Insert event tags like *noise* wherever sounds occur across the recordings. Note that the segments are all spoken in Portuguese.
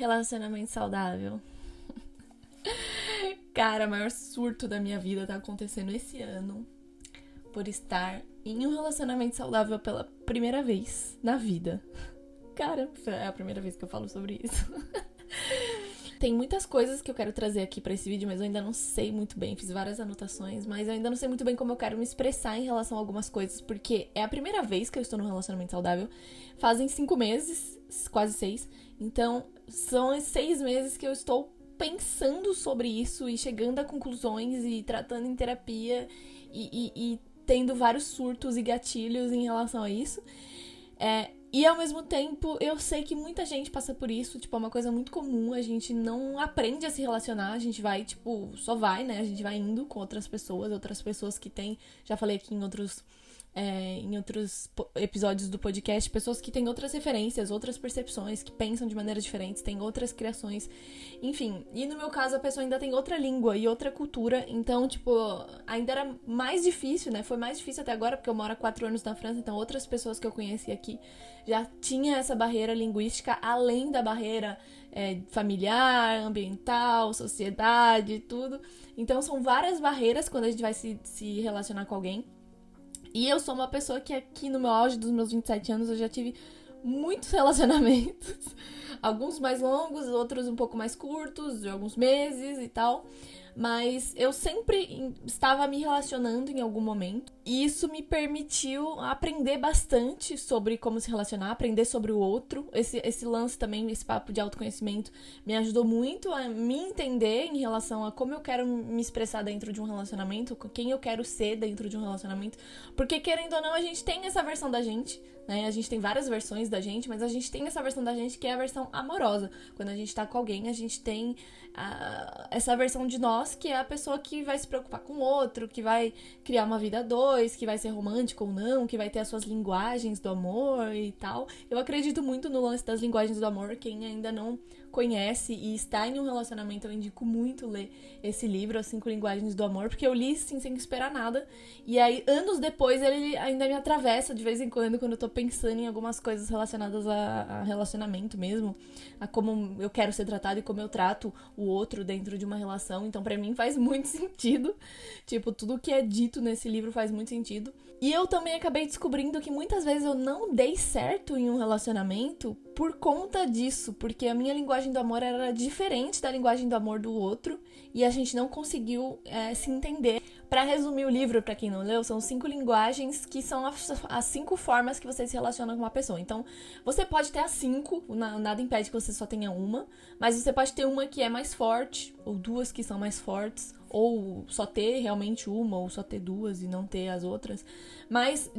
Relacionamento saudável. *laughs* Cara, o maior surto da minha vida tá acontecendo esse ano por estar em um relacionamento saudável pela primeira vez na vida. *laughs* Cara, é a primeira vez que eu falo sobre isso. *laughs* Tem muitas coisas que eu quero trazer aqui para esse vídeo, mas eu ainda não sei muito bem. Fiz várias anotações, mas eu ainda não sei muito bem como eu quero me expressar em relação a algumas coisas, porque é a primeira vez que eu estou num relacionamento saudável. Fazem cinco meses, quase seis. Então, são seis meses que eu estou pensando sobre isso e chegando a conclusões e tratando em terapia e, e, e tendo vários surtos e gatilhos em relação a isso. É, e ao mesmo tempo, eu sei que muita gente passa por isso, tipo, é uma coisa muito comum, a gente não aprende a se relacionar, a gente vai, tipo, só vai, né? A gente vai indo com outras pessoas, outras pessoas que têm, já falei aqui em outros é, em outros episódios do podcast, pessoas que têm outras referências, outras percepções, que pensam de maneiras diferentes, têm outras criações, enfim. E no meu caso, a pessoa ainda tem outra língua e outra cultura, então, tipo, ainda era mais difícil, né? Foi mais difícil até agora, porque eu moro há quatro anos na França, então outras pessoas que eu conheci aqui já tinha essa barreira linguística, além da barreira é, familiar, ambiental, sociedade, tudo. Então, são várias barreiras quando a gente vai se, se relacionar com alguém. E eu sou uma pessoa que aqui no meu auge dos meus 27 anos eu já tive muitos *laughs* relacionamentos. Alguns mais longos, outros um pouco mais curtos, de alguns meses e tal mas eu sempre estava me relacionando em algum momento. E isso me permitiu aprender bastante sobre como se relacionar, aprender sobre o outro. Esse, esse lance também, esse papo de autoconhecimento, me ajudou muito a me entender em relação a como eu quero me expressar dentro de um relacionamento, quem eu quero ser dentro de um relacionamento. Porque, querendo ou não, a gente tem essa versão da gente, né? A gente tem várias versões da gente, mas a gente tem essa versão da gente que é a versão amorosa. Quando a gente tá com alguém, a gente tem a, essa versão de nós que é a pessoa que vai se preocupar com o outro, que vai criar uma vida a dois, que vai ser romântico ou não, que vai ter as suas linguagens do amor e tal. Eu acredito muito no lance das linguagens do amor. Quem ainda não conhece e está em um relacionamento, eu indico muito ler esse livro, As Cinco Linguagens do Amor, porque eu li sim sem esperar nada. E aí, anos depois, ele ainda me atravessa de vez em quando, quando eu tô pensando em algumas coisas relacionadas a, a relacionamento mesmo, a como eu quero ser tratado e como eu trato o outro dentro de uma relação. Então, para mim, faz muito *laughs* sentido. Tipo, tudo que é dito nesse livro faz muito sentido. E eu também acabei descobrindo que muitas vezes eu não dei certo em um relacionamento por conta disso, porque a minha linguagem do amor era diferente da linguagem do amor do outro e a gente não conseguiu é, se entender. Para resumir o livro, para quem não leu, são cinco linguagens que são as, as, cinco formas que você se relaciona com uma pessoa. Então, você pode ter as cinco, nada impede que você só tenha uma, mas você pode ter uma que é mais forte, ou duas que são mais fortes, ou só ter realmente uma, ou só ter duas e não ter as outras. Mas,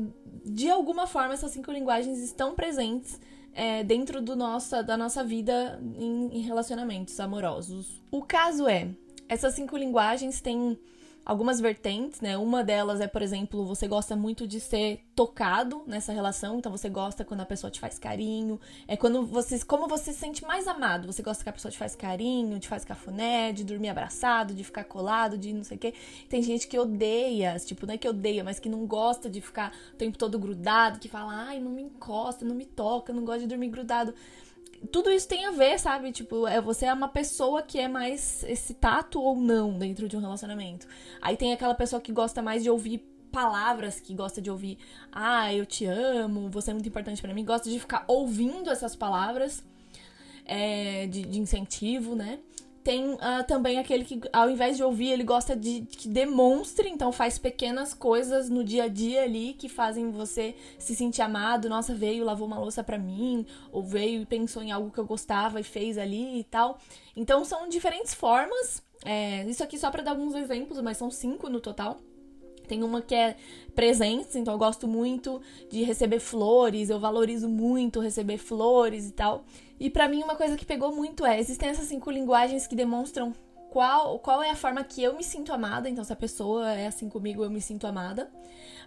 de alguma forma, essas cinco linguagens estão presentes é, dentro do nossa, da nossa vida em, em relacionamentos amorosos. O caso é, essas cinco linguagens têm algumas vertentes, né? Uma delas é, por exemplo, você gosta muito de ser tocado nessa relação, então você gosta quando a pessoa te faz carinho, é quando você, como você se sente mais amado, você gosta que a pessoa te faz carinho, te faz cafuné, de dormir abraçado, de ficar colado, de não sei o quê. Tem gente que odeia, tipo, não é que odeia, mas que não gosta de ficar o tempo todo grudado, que fala, ai, não me encosta, não me toca, não gosta de dormir grudado tudo isso tem a ver, sabe? Tipo, é, você é uma pessoa que é mais esse tato ou não dentro de um relacionamento. Aí tem aquela pessoa que gosta mais de ouvir palavras, que gosta de ouvir, ah, eu te amo, você é muito importante para mim, gosta de ficar ouvindo essas palavras é, de, de incentivo, né? Tem uh, também aquele que, ao invés de ouvir, ele gosta de que demonstre, então faz pequenas coisas no dia a dia ali que fazem você se sentir amado. Nossa, veio, lavou uma louça pra mim, ou veio e pensou em algo que eu gostava e fez ali e tal. Então são diferentes formas. É, isso aqui só para dar alguns exemplos, mas são cinco no total. Tem uma que é presentes, então eu gosto muito de receber flores, eu valorizo muito receber flores e tal. E para mim uma coisa que pegou muito é, existem essas cinco linguagens que demonstram qual, qual é a forma que eu me sinto amada, então se a pessoa é assim comigo, eu me sinto amada.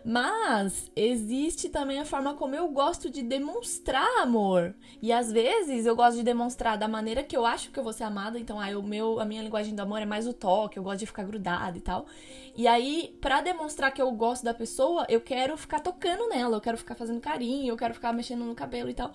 Mas existe também a forma como eu gosto de demonstrar amor. E às vezes eu gosto de demonstrar da maneira que eu acho que eu vou ser amada. Então, ah, o meu, a minha linguagem do amor é mais o toque, eu gosto de ficar grudada e tal. E aí, para demonstrar que eu gosto da pessoa, eu quero ficar tocando nela, eu quero ficar fazendo carinho, eu quero ficar mexendo no cabelo e tal.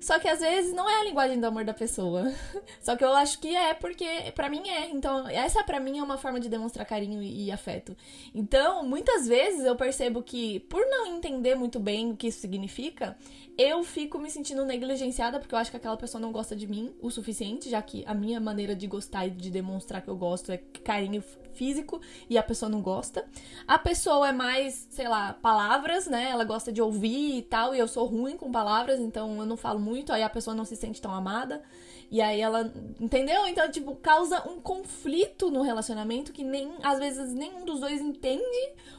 Só que às vezes não é a linguagem do amor da pessoa. *laughs* Só que eu acho que é porque para mim é. Então, essa para mim é uma forma de demonstrar carinho e, e, afeto. Então, muitas vezes eu percebo que por não entender muito bem o que isso significa, eu fico me sentindo negligenciada porque eu acho que aquela pessoa não gosta de mim o suficiente, já que a minha maneira de gostar e de demonstrar que eu gosto é carinho físico e a pessoa não gosta. A pessoa é mais, sei lá, palavras, né? Ela gosta de ouvir e tal, e eu sou ruim com palavras, então eu não falo muito, aí a pessoa não se sente tão amada. E aí ela, entendeu? Então, tipo, causa um conflito no relacionamento que nem às vezes nenhum dos dois entende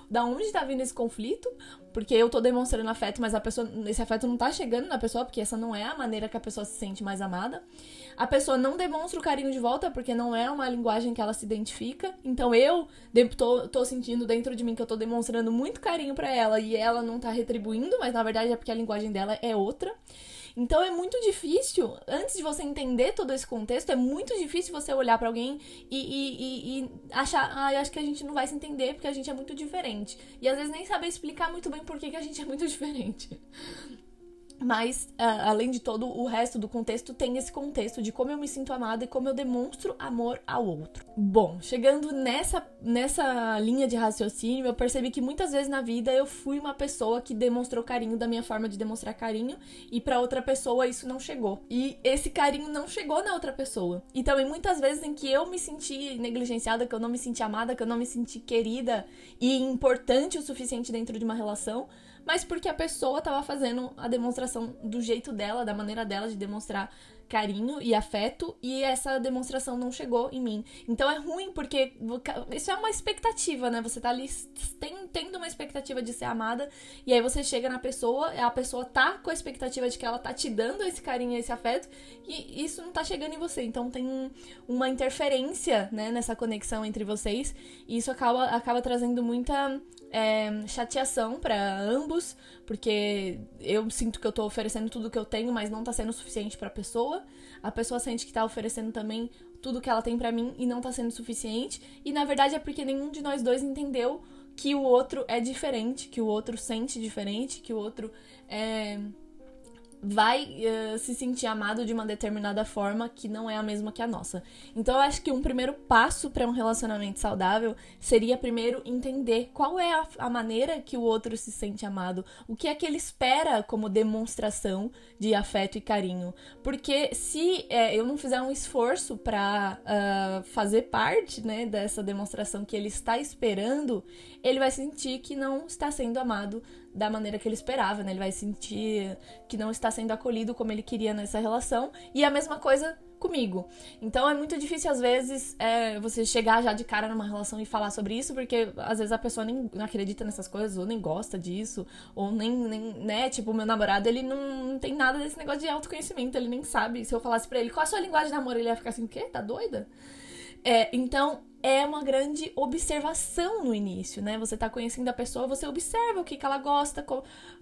da onde tá vindo esse conflito, porque eu tô demonstrando afeto, mas a pessoa, esse afeto não tá chegando na pessoa, porque essa não é a maneira que a pessoa se sente mais amada. A pessoa não demonstra o carinho de volta, porque não é uma linguagem que ela se identifica. Então eu tô, tô sentindo dentro de mim que eu tô demonstrando muito carinho para ela e ela não tá retribuindo, mas na verdade é porque a linguagem dela é outra. Então é muito difícil, antes de você entender todo esse contexto, é muito difícil você olhar para alguém e, e, e, e, achar, ah, acho que a gente não vai se entender porque a gente é muito diferente. E às vezes nem saber explicar muito bem por que a gente é muito *laughs* diferente. Mas, uh, além de todo, o resto do contexto tem esse contexto de como eu me sinto amada e como eu demonstro amor ao outro. Bom, chegando nessa, nessa linha de raciocínio, eu percebi que muitas vezes na vida eu fui uma pessoa que demonstrou carinho da minha forma de demonstrar carinho e para outra pessoa isso não chegou. E esse carinho não chegou na outra pessoa. E também muitas vezes em que eu me senti negligenciada, que eu não me senti amada, que eu não me senti querida e importante o suficiente dentro de uma relação mas porque a pessoa estava fazendo a demonstração do jeito dela, da maneira dela de demonstrar carinho e afeto e essa demonstração não chegou em mim. Então é ruim porque isso é uma expectativa, né? Você tá ali tem, tendo uma expectativa de ser amada e aí você chega na pessoa, a pessoa tá com a expectativa de que ela tá te dando esse carinho e esse afeto e isso não tá chegando em você. Então tem uma interferência, né, nessa conexão entre vocês e isso acaba, acaba trazendo muita é, chateação para ambos, porque eu sinto que eu tô oferecendo tudo que eu tenho, mas não tá sendo suficiente para a pessoa. A pessoa sente que tá oferecendo também tudo que ela tem para mim e não tá sendo suficiente. E na verdade é porque nenhum de nós dois entendeu que o outro é diferente, que o outro sente diferente, que o outro é vai uh, se sentir amado de uma determinada forma que não é a mesma que a nossa. Então eu acho que um primeiro passo para um relacionamento saudável seria primeiro entender qual é a, a, maneira que o outro se sente amado, o que é que ele espera como demonstração de afeto e carinho. Porque se é, eu não fizer um esforço para uh, ah, fazer parte né, dessa demonstração que ele está esperando, ele vai sentir que não está sendo amado da maneira que ele esperava, né? Ele vai sentir que não está sendo acolhido como ele queria nessa relação. E a mesma coisa comigo. Então é muito difícil, às vezes, é, você chegar já de cara numa relação e falar sobre isso, porque às vezes a pessoa nem acredita nessas coisas, ou nem gosta disso, ou nem, nem né? Tipo, meu namorado, ele não, não, tem nada desse negócio de autoconhecimento, ele nem sabe. Se eu falasse pra ele qual a sua linguagem de amor, ele ia ficar assim, o quê? Tá doida? É, então, é uma grande observação no início, né? Você tá conhecendo a pessoa, você observa o que, que ela gosta,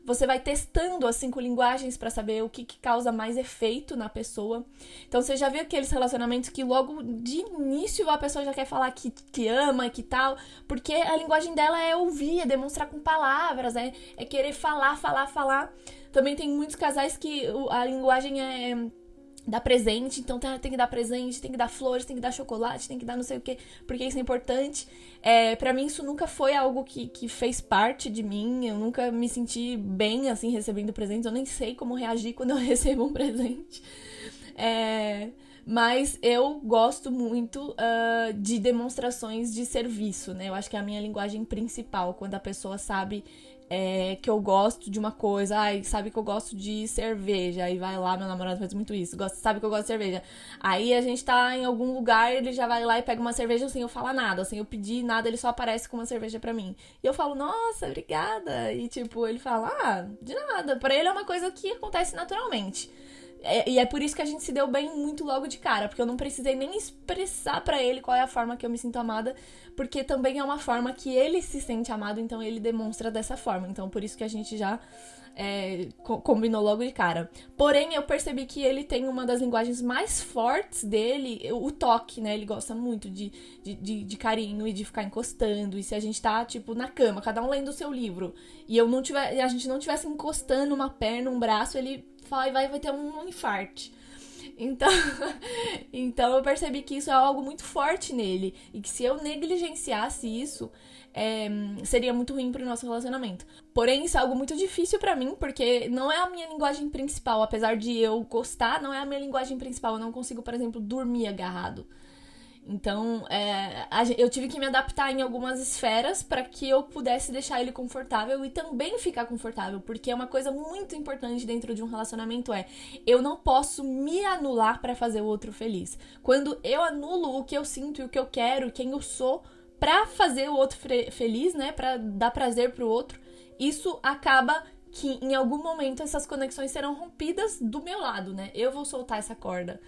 você vai testando as cinco linguagens para saber o que, que causa mais efeito na pessoa. Então você já viu aqueles relacionamentos que logo de início a pessoa já quer falar que, que ama e que tal, porque a linguagem dela é ouvir, é demonstrar com palavras, é, é querer falar, falar, falar. Também tem muitos casais que a linguagem é dar presente, então tem que dar presente, tem que dar flores, tem que dar chocolate, tem que dar não sei o que, porque isso é importante. É, para mim isso nunca foi algo que, que fez parte de mim, eu nunca me senti bem assim recebendo presentes, eu nem sei como reagir quando eu *laughs* recebo um presente. É, mas eu gosto muito uh, de demonstrações de serviço, né? Eu acho que é a minha linguagem principal, quando a pessoa sabe é, que eu gosto de uma coisa, ai, sabe que eu gosto de cerveja, aí vai lá, meu namorado faz muito isso, gosta, sabe que eu gosto de cerveja. Aí a gente tá em algum lugar, ele já vai lá e pega uma cerveja sem eu falar nada, sem eu pedir nada, ele só aparece com uma cerveja pra mim. E eu falo, nossa, obrigada. E tipo, ele fala, ah, de nada. Pra ele é uma coisa que acontece naturalmente. É, e é por isso que a gente se deu bem muito logo de cara, porque eu não precisei nem expressar para ele qual é a forma que eu me sinto amada, porque também é uma forma que ele se sente amado, então ele demonstra dessa forma. Então por isso que a gente já é, combinou logo de cara. Porém, eu percebi que ele tem uma das linguagens mais fortes dele, o toque, né? Ele gosta muito de, de, de, de carinho e de ficar encostando. E se a gente tá, tipo, na cama, cada um lendo o seu livro, e eu não tiver, a gente não tivesse encostando uma perna, um braço, ele vai, vai, vai ter um infarte. Então, *laughs* então eu percebi que isso é algo muito forte nele. E que se eu negligenciasse isso, é, seria muito ruim pro nosso relacionamento. Porém, isso é algo muito difícil para mim, porque não é a minha linguagem principal. Apesar de eu gostar, não é a minha linguagem principal. Eu não consigo, por exemplo, dormir agarrado. Então, é, eu tive que me adaptar em algumas esferas para que eu pudesse deixar ele confortável e também ficar confortável, porque é uma coisa muito importante dentro de um relacionamento é eu não posso me anular para fazer o outro feliz. Quando eu anulo o que eu sinto e o que eu quero, quem eu sou, para fazer o outro feliz, né, para dar prazer pro outro, isso acaba que em algum momento essas conexões serão rompidas do meu lado, né? Eu vou soltar essa corda.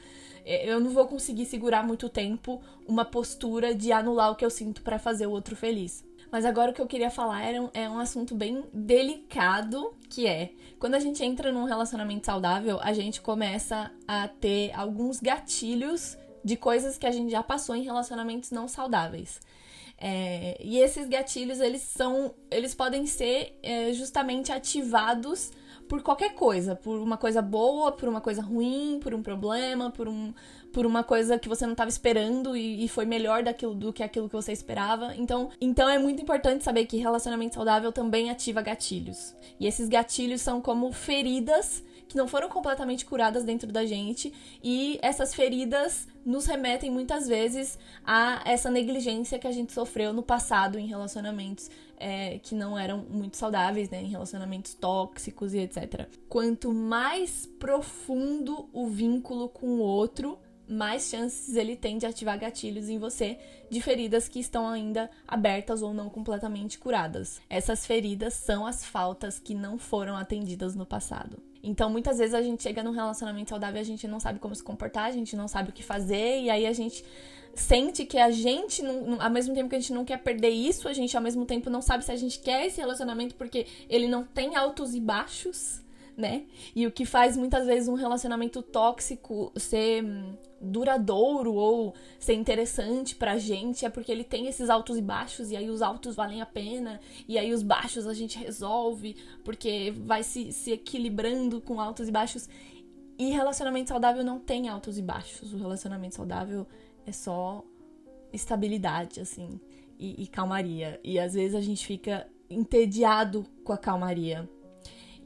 É, eu não vou conseguir segurar muito tempo uma postura de anular o que eu sinto para fazer o outro feliz. Mas agora o que eu queria falar era um, é um assunto bem delicado, que é quando a gente entra num relacionamento saudável, a gente começa a ter alguns gatilhos de coisas que a gente já passou em relacionamentos não saudáveis. É, e esses gatilhos, eles são. Eles podem ser é, justamente ativados por qualquer coisa, por uma coisa boa, por uma coisa ruim, por um problema, por, um, por uma coisa que você não estava esperando e, e, foi melhor daquilo, do que aquilo que você esperava. Então, então é muito importante saber que relacionamento saudável também ativa gatilhos. E esses gatilhos são como feridas que não foram completamente curadas dentro da gente e essas feridas nos remetem muitas vezes a essa negligência que a gente sofreu no passado em relacionamentos é, que não eram muito saudáveis, né, em relacionamentos tóxicos e etc. Quanto mais profundo o vínculo com o outro, mais chances ele tem de ativar gatilhos em você de feridas que estão ainda abertas ou não completamente curadas. Essas feridas são as faltas que não foram atendidas no passado. Então, muitas vezes a gente chega num relacionamento saudável e a gente não sabe como se comportar, a gente não sabe o que fazer, e aí a gente sente que a gente, não, ao mesmo tempo que a gente não quer perder isso, a gente ao mesmo tempo não sabe se a gente quer esse relacionamento porque ele não tem altos e baixos, né? E o que faz muitas vezes um relacionamento tóxico ser hum, duradouro ou ser interessante pra gente é porque ele tem esses altos e baixos, e aí os altos valem a pena, e aí os baixos a gente resolve, porque vai se, se equilibrando com altos e baixos. E relacionamento saudável não tem altos e baixos. O relacionamento saudável é só estabilidade, assim, e, e calmaria. E às vezes a gente fica entediado com a calmaria.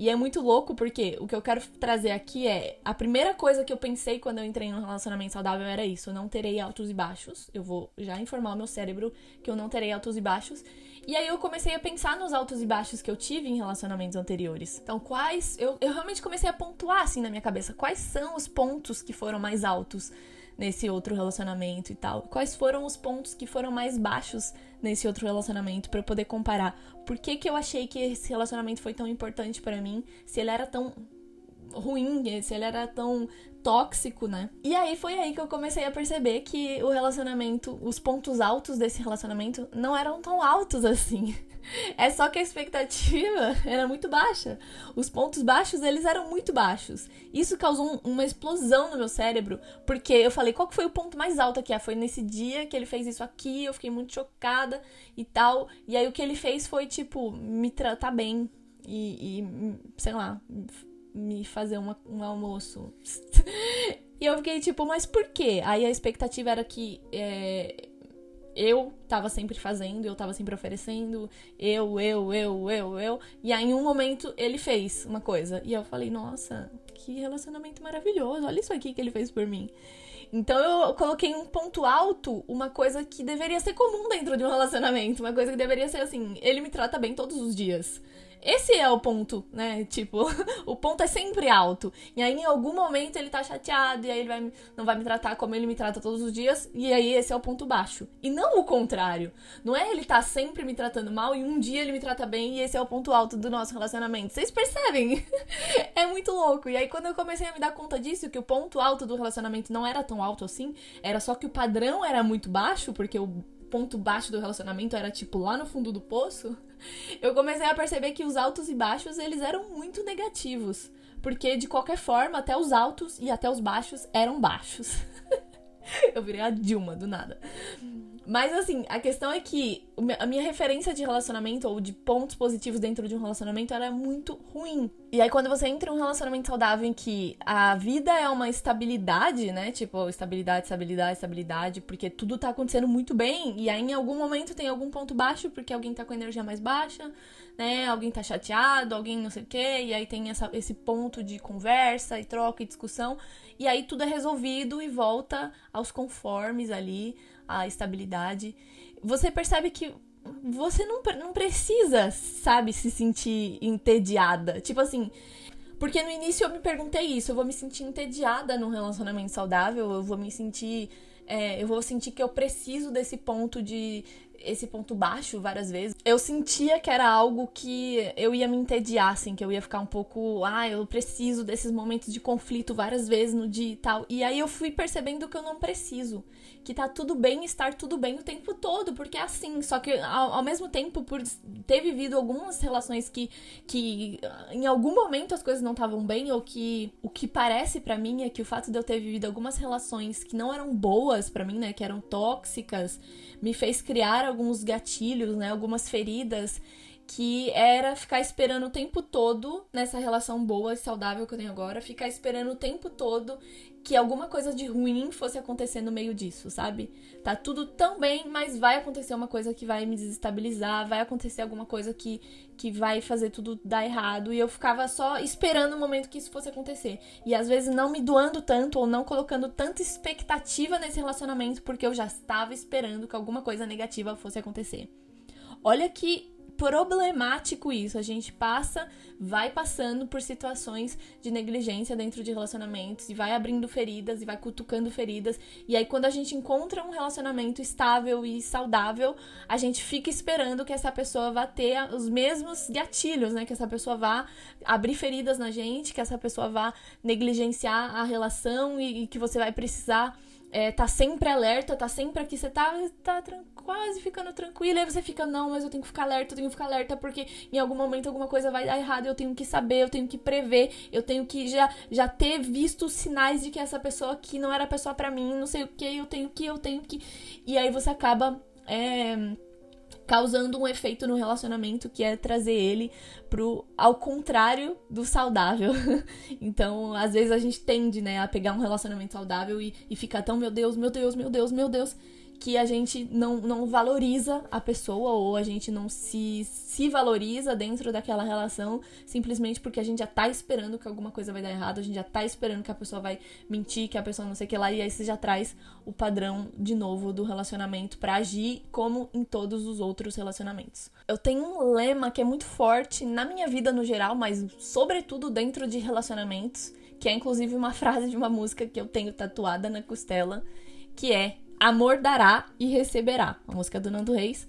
E é muito louco porque o que eu quero trazer aqui é a primeira coisa que eu pensei quando eu entrei num relacionamento saudável era isso, eu não terei altos e baixos. Eu vou já informar o meu cérebro que eu não terei altos e baixos. E aí eu comecei a pensar nos altos e baixos que eu tive em relacionamentos anteriores. Então, quais eu, eu realmente comecei a pontuar assim na minha cabeça, quais são os pontos que foram mais altos nesse outro relacionamento e tal. Quais foram os pontos que foram mais baixos nesse outro relacionamento para poder comparar? Por que, que eu achei que esse relacionamento foi tão importante para mim? Se ele era tão ruim, se ele era tão tóxico, né? E aí foi aí que eu comecei a perceber que o relacionamento, os pontos altos desse relacionamento não eram tão altos assim. É só que a expectativa *laughs* era muito baixa. Os pontos baixos, eles eram muito baixos. Isso causou um, uma explosão no meu cérebro, porque eu falei, qual que foi o ponto mais alto aqui? Ah, foi nesse dia que ele fez isso aqui, eu fiquei muito chocada e tal. E aí o que ele fez foi, tipo, me tratar bem e, e sei lá, me fazer uma, um almoço. *laughs* e eu fiquei tipo, mas por quê? Aí a expectativa era que é, eu tava sempre fazendo, eu tava sempre oferecendo, eu, eu, eu, eu, eu. E aí, em um momento, ele fez uma coisa. E eu falei, nossa, que relacionamento maravilhoso, olha isso aqui que ele fez por mim. Então eu coloquei um ponto alto, uma coisa que deveria ser comum dentro de um relacionamento, uma coisa que deveria ser assim, ele me trata bem todos os dias. Esse é o ponto, né? Tipo, *laughs* o ponto é sempre alto. E aí, em algum momento, ele tá chateado, e aí ele vai, não vai me tratar como ele me trata todos os dias, e aí esse é o ponto baixo. E não o contrário. Não é ele tá sempre me tratando mal e um dia ele me trata bem, e esse é o ponto alto do nosso relacionamento. Vocês percebem? *laughs* é muito louco. E aí, quando eu comecei a me dar conta disso, que o ponto alto do relacionamento não era tão alto assim, era só que o padrão era muito baixo, porque o ponto baixo do relacionamento era tipo lá no fundo do poço, *laughs* eu comecei a perceber que os altos e baixos eles eram muito negativos, porque de qualquer forma, até os altos e até os baixos eram baixos. *laughs* eu virei a Dilma do nada. Mas assim, a questão é que a minha referência de relacionamento ou de pontos positivos dentro de um relacionamento era muito ruim. E aí, quando você entra em um relacionamento saudável em que a vida é uma estabilidade, né? Tipo, estabilidade, estabilidade, estabilidade, porque tudo tá acontecendo muito bem, e aí em algum momento tem algum ponto baixo, porque alguém tá com energia mais baixa, né? Alguém tá chateado, alguém não sei o quê, e aí tem essa, esse ponto de conversa e troca e discussão, e aí tudo é resolvido e volta aos conformes ali, à estabilidade. Você percebe que você não, não precisa, sabe, se sentir entediada. Tipo assim. Porque no início eu me perguntei isso, eu vou me sentir entediada num relacionamento saudável, eu vou me sentir. É, eu vou sentir que eu preciso desse ponto de esse ponto baixo várias vezes, eu sentia que era algo que eu ia me entediar, assim, que eu ia ficar um pouco, ah, eu preciso desses momentos de conflito várias vezes no dia e tal. E aí eu fui percebendo que eu não preciso, que tá tudo bem estar tudo bem o tempo todo, porque é assim. Só que ao, ao mesmo tempo, por ter vivido algumas relações que, que em algum momento as coisas não estavam bem, ou que o que parece para mim é que o fato de eu ter vivido algumas relações que não eram boas para mim, né, que eram tóxicas, me fez criar alguns gatilhos, né, algumas feridas que era ficar esperando o tempo todo nessa relação boa e saudável que eu tenho agora, ficar esperando o tempo todo que alguma coisa de ruim fosse acontecer no meio disso, sabe? Tá tudo tão bem, mas vai acontecer uma coisa que vai me desestabilizar, vai acontecer alguma coisa que, que vai fazer tudo dar errado. E eu ficava só esperando o momento que isso fosse acontecer. E às vezes não me doando tanto ou não colocando tanta expectativa nesse relacionamento porque eu já estava esperando que alguma coisa negativa fosse acontecer. Olha que problemático isso. A gente passa, vai passando por situações de negligência dentro de relacionamentos e vai abrindo feridas e vai cutucando feridas. E aí, quando a gente encontra um relacionamento estável e saudável, a gente fica esperando que essa pessoa vá ter os mesmos gatilhos, né? Que essa pessoa vá abrir feridas na gente, que essa pessoa vá negligenciar a relação e, e que você vai precisar é, tá sempre alerta, tá sempre aqui, você tá, tá quase ficando tranquila, aí você fica, não, mas eu tenho que ficar alerta, eu tenho que ficar alerta, porque em algum momento alguma coisa vai dar errado, eu tenho que saber, eu tenho que prever, eu tenho que já, já ter visto os sinais de que essa pessoa aqui não era a pessoa para mim, não sei o que, eu tenho que, eu tenho que. E aí você acaba. É, causando um efeito no relacionamento que é trazer ele pro ao contrário do saudável. *laughs* então, às vezes a gente tende, né, a pegar um relacionamento saudável e, e ficar tão, meu Deus, meu Deus, meu Deus, meu Deus, que a gente não, não valoriza a pessoa ou a gente não se, se valoriza dentro daquela relação simplesmente porque a gente já tá esperando que alguma coisa vai dar errado, a gente já tá esperando que a pessoa vai mentir, que a pessoa não sei o que lá, e aí você já traz o padrão de novo do relacionamento para agir como em todos os outros relacionamentos. Eu tenho um lema que é muito forte na minha vida no geral, mas sobretudo dentro de relacionamentos, que é inclusive uma *laughs* frase de uma música que eu tenho tatuada na costela, que é Amor dará e receberá, a música do Nando Reis.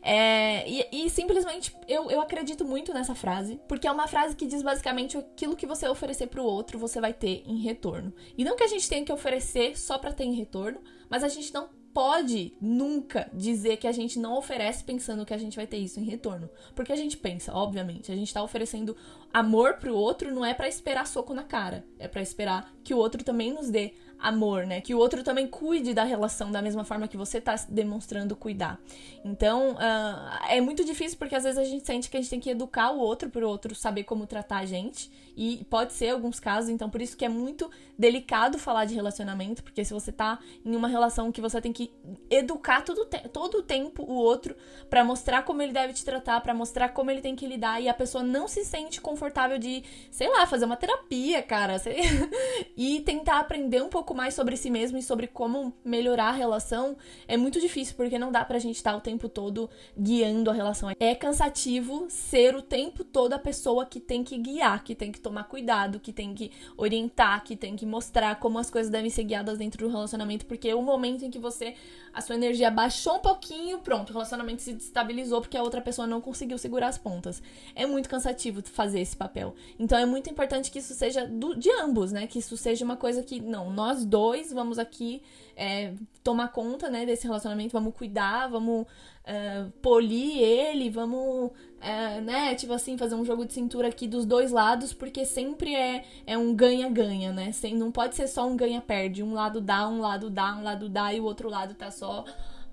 É, e, e, simplesmente eu, eu acredito muito nessa frase, porque é uma frase que diz basicamente aquilo que você oferecer pro outro, você vai ter em retorno. E não que a gente tenha que oferecer só para ter em retorno, mas a gente não pode nunca dizer que a gente não oferece pensando que a gente vai ter isso em retorno. Porque a gente pensa, obviamente, a gente tá oferecendo amor pro outro não é para esperar soco na cara, é para esperar que o outro também nos dê amor, né? Que o outro também cuide da relação da mesma forma que você tá demonstrando cuidar. Então, uh, é muito difícil porque às vezes a gente sente que a gente tem que educar o outro para o outro saber como tratar a gente. E pode ser alguns casos, então por isso que é muito delicado falar de relacionamento, porque se você tá em uma relação que você tem que educar todo, todo o tempo o outro para mostrar como ele deve te tratar, para mostrar como ele tem que lidar, e a pessoa não se sente confortável de, sei lá, fazer uma terapia, cara, *laughs* e tentar aprender um pouco mais sobre si mesmo e sobre como melhorar a relação, é muito difícil, porque não dá pra gente estar tá o tempo todo guiando a relação. É cansativo ser o tempo todo a pessoa que tem que guiar, que tem que tomar cuidado, que tem que orientar, que tem que mostrar como as coisas devem ser guiadas dentro do relacionamento, porque o momento em que você a sua energia baixou um pouquinho, pronto, o relacionamento se destabilizou porque a outra pessoa não conseguiu segurar as pontas. É muito cansativo fazer esse papel. Então é muito importante que isso seja do, de ambos, né? Que isso seja uma coisa que, não, nós dois vamos aqui é, tomar conta, né, desse relacionamento, vamos cuidar, vamos uh, polir ele, vamos, uh, né, tipo assim, fazer um jogo de cintura aqui dos dois lados, porque sempre é, é um ganha-ganha, né? Sem, não pode ser só um ganha-perde. Um lado dá, um lado dá, um lado dá e o outro lado tá só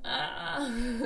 Ah,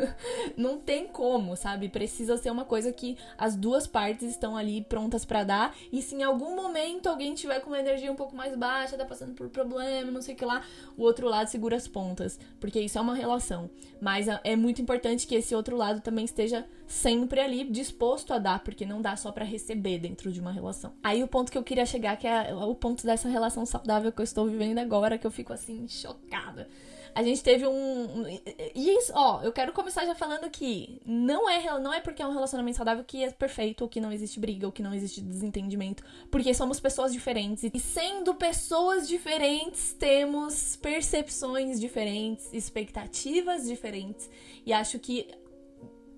*laughs* não tem como, sabe? Precisa ser uma coisa que as duas partes estão ali prontas para dar. E se em algum momento alguém tiver com uma energia um pouco mais baixa, tá passando por problema, não sei o que lá, o outro lado segura as pontas. Porque isso é uma relação. Mas é, é muito importante que esse outro lado também esteja sempre ali disposto a dar, porque não dá só para receber dentro de uma relação. Aí o ponto que eu queria chegar, que é o ponto dessa relação saudável que eu estou vivendo agora, que eu fico assim, chocada. A gente teve um. E isso, ó, eu quero começar já falando que não é, não é porque é um relacionamento saudável que é perfeito, ou que não existe briga, ou que não existe desentendimento. Porque somos pessoas diferentes. E sendo pessoas diferentes, temos percepções diferentes, expectativas diferentes. E acho que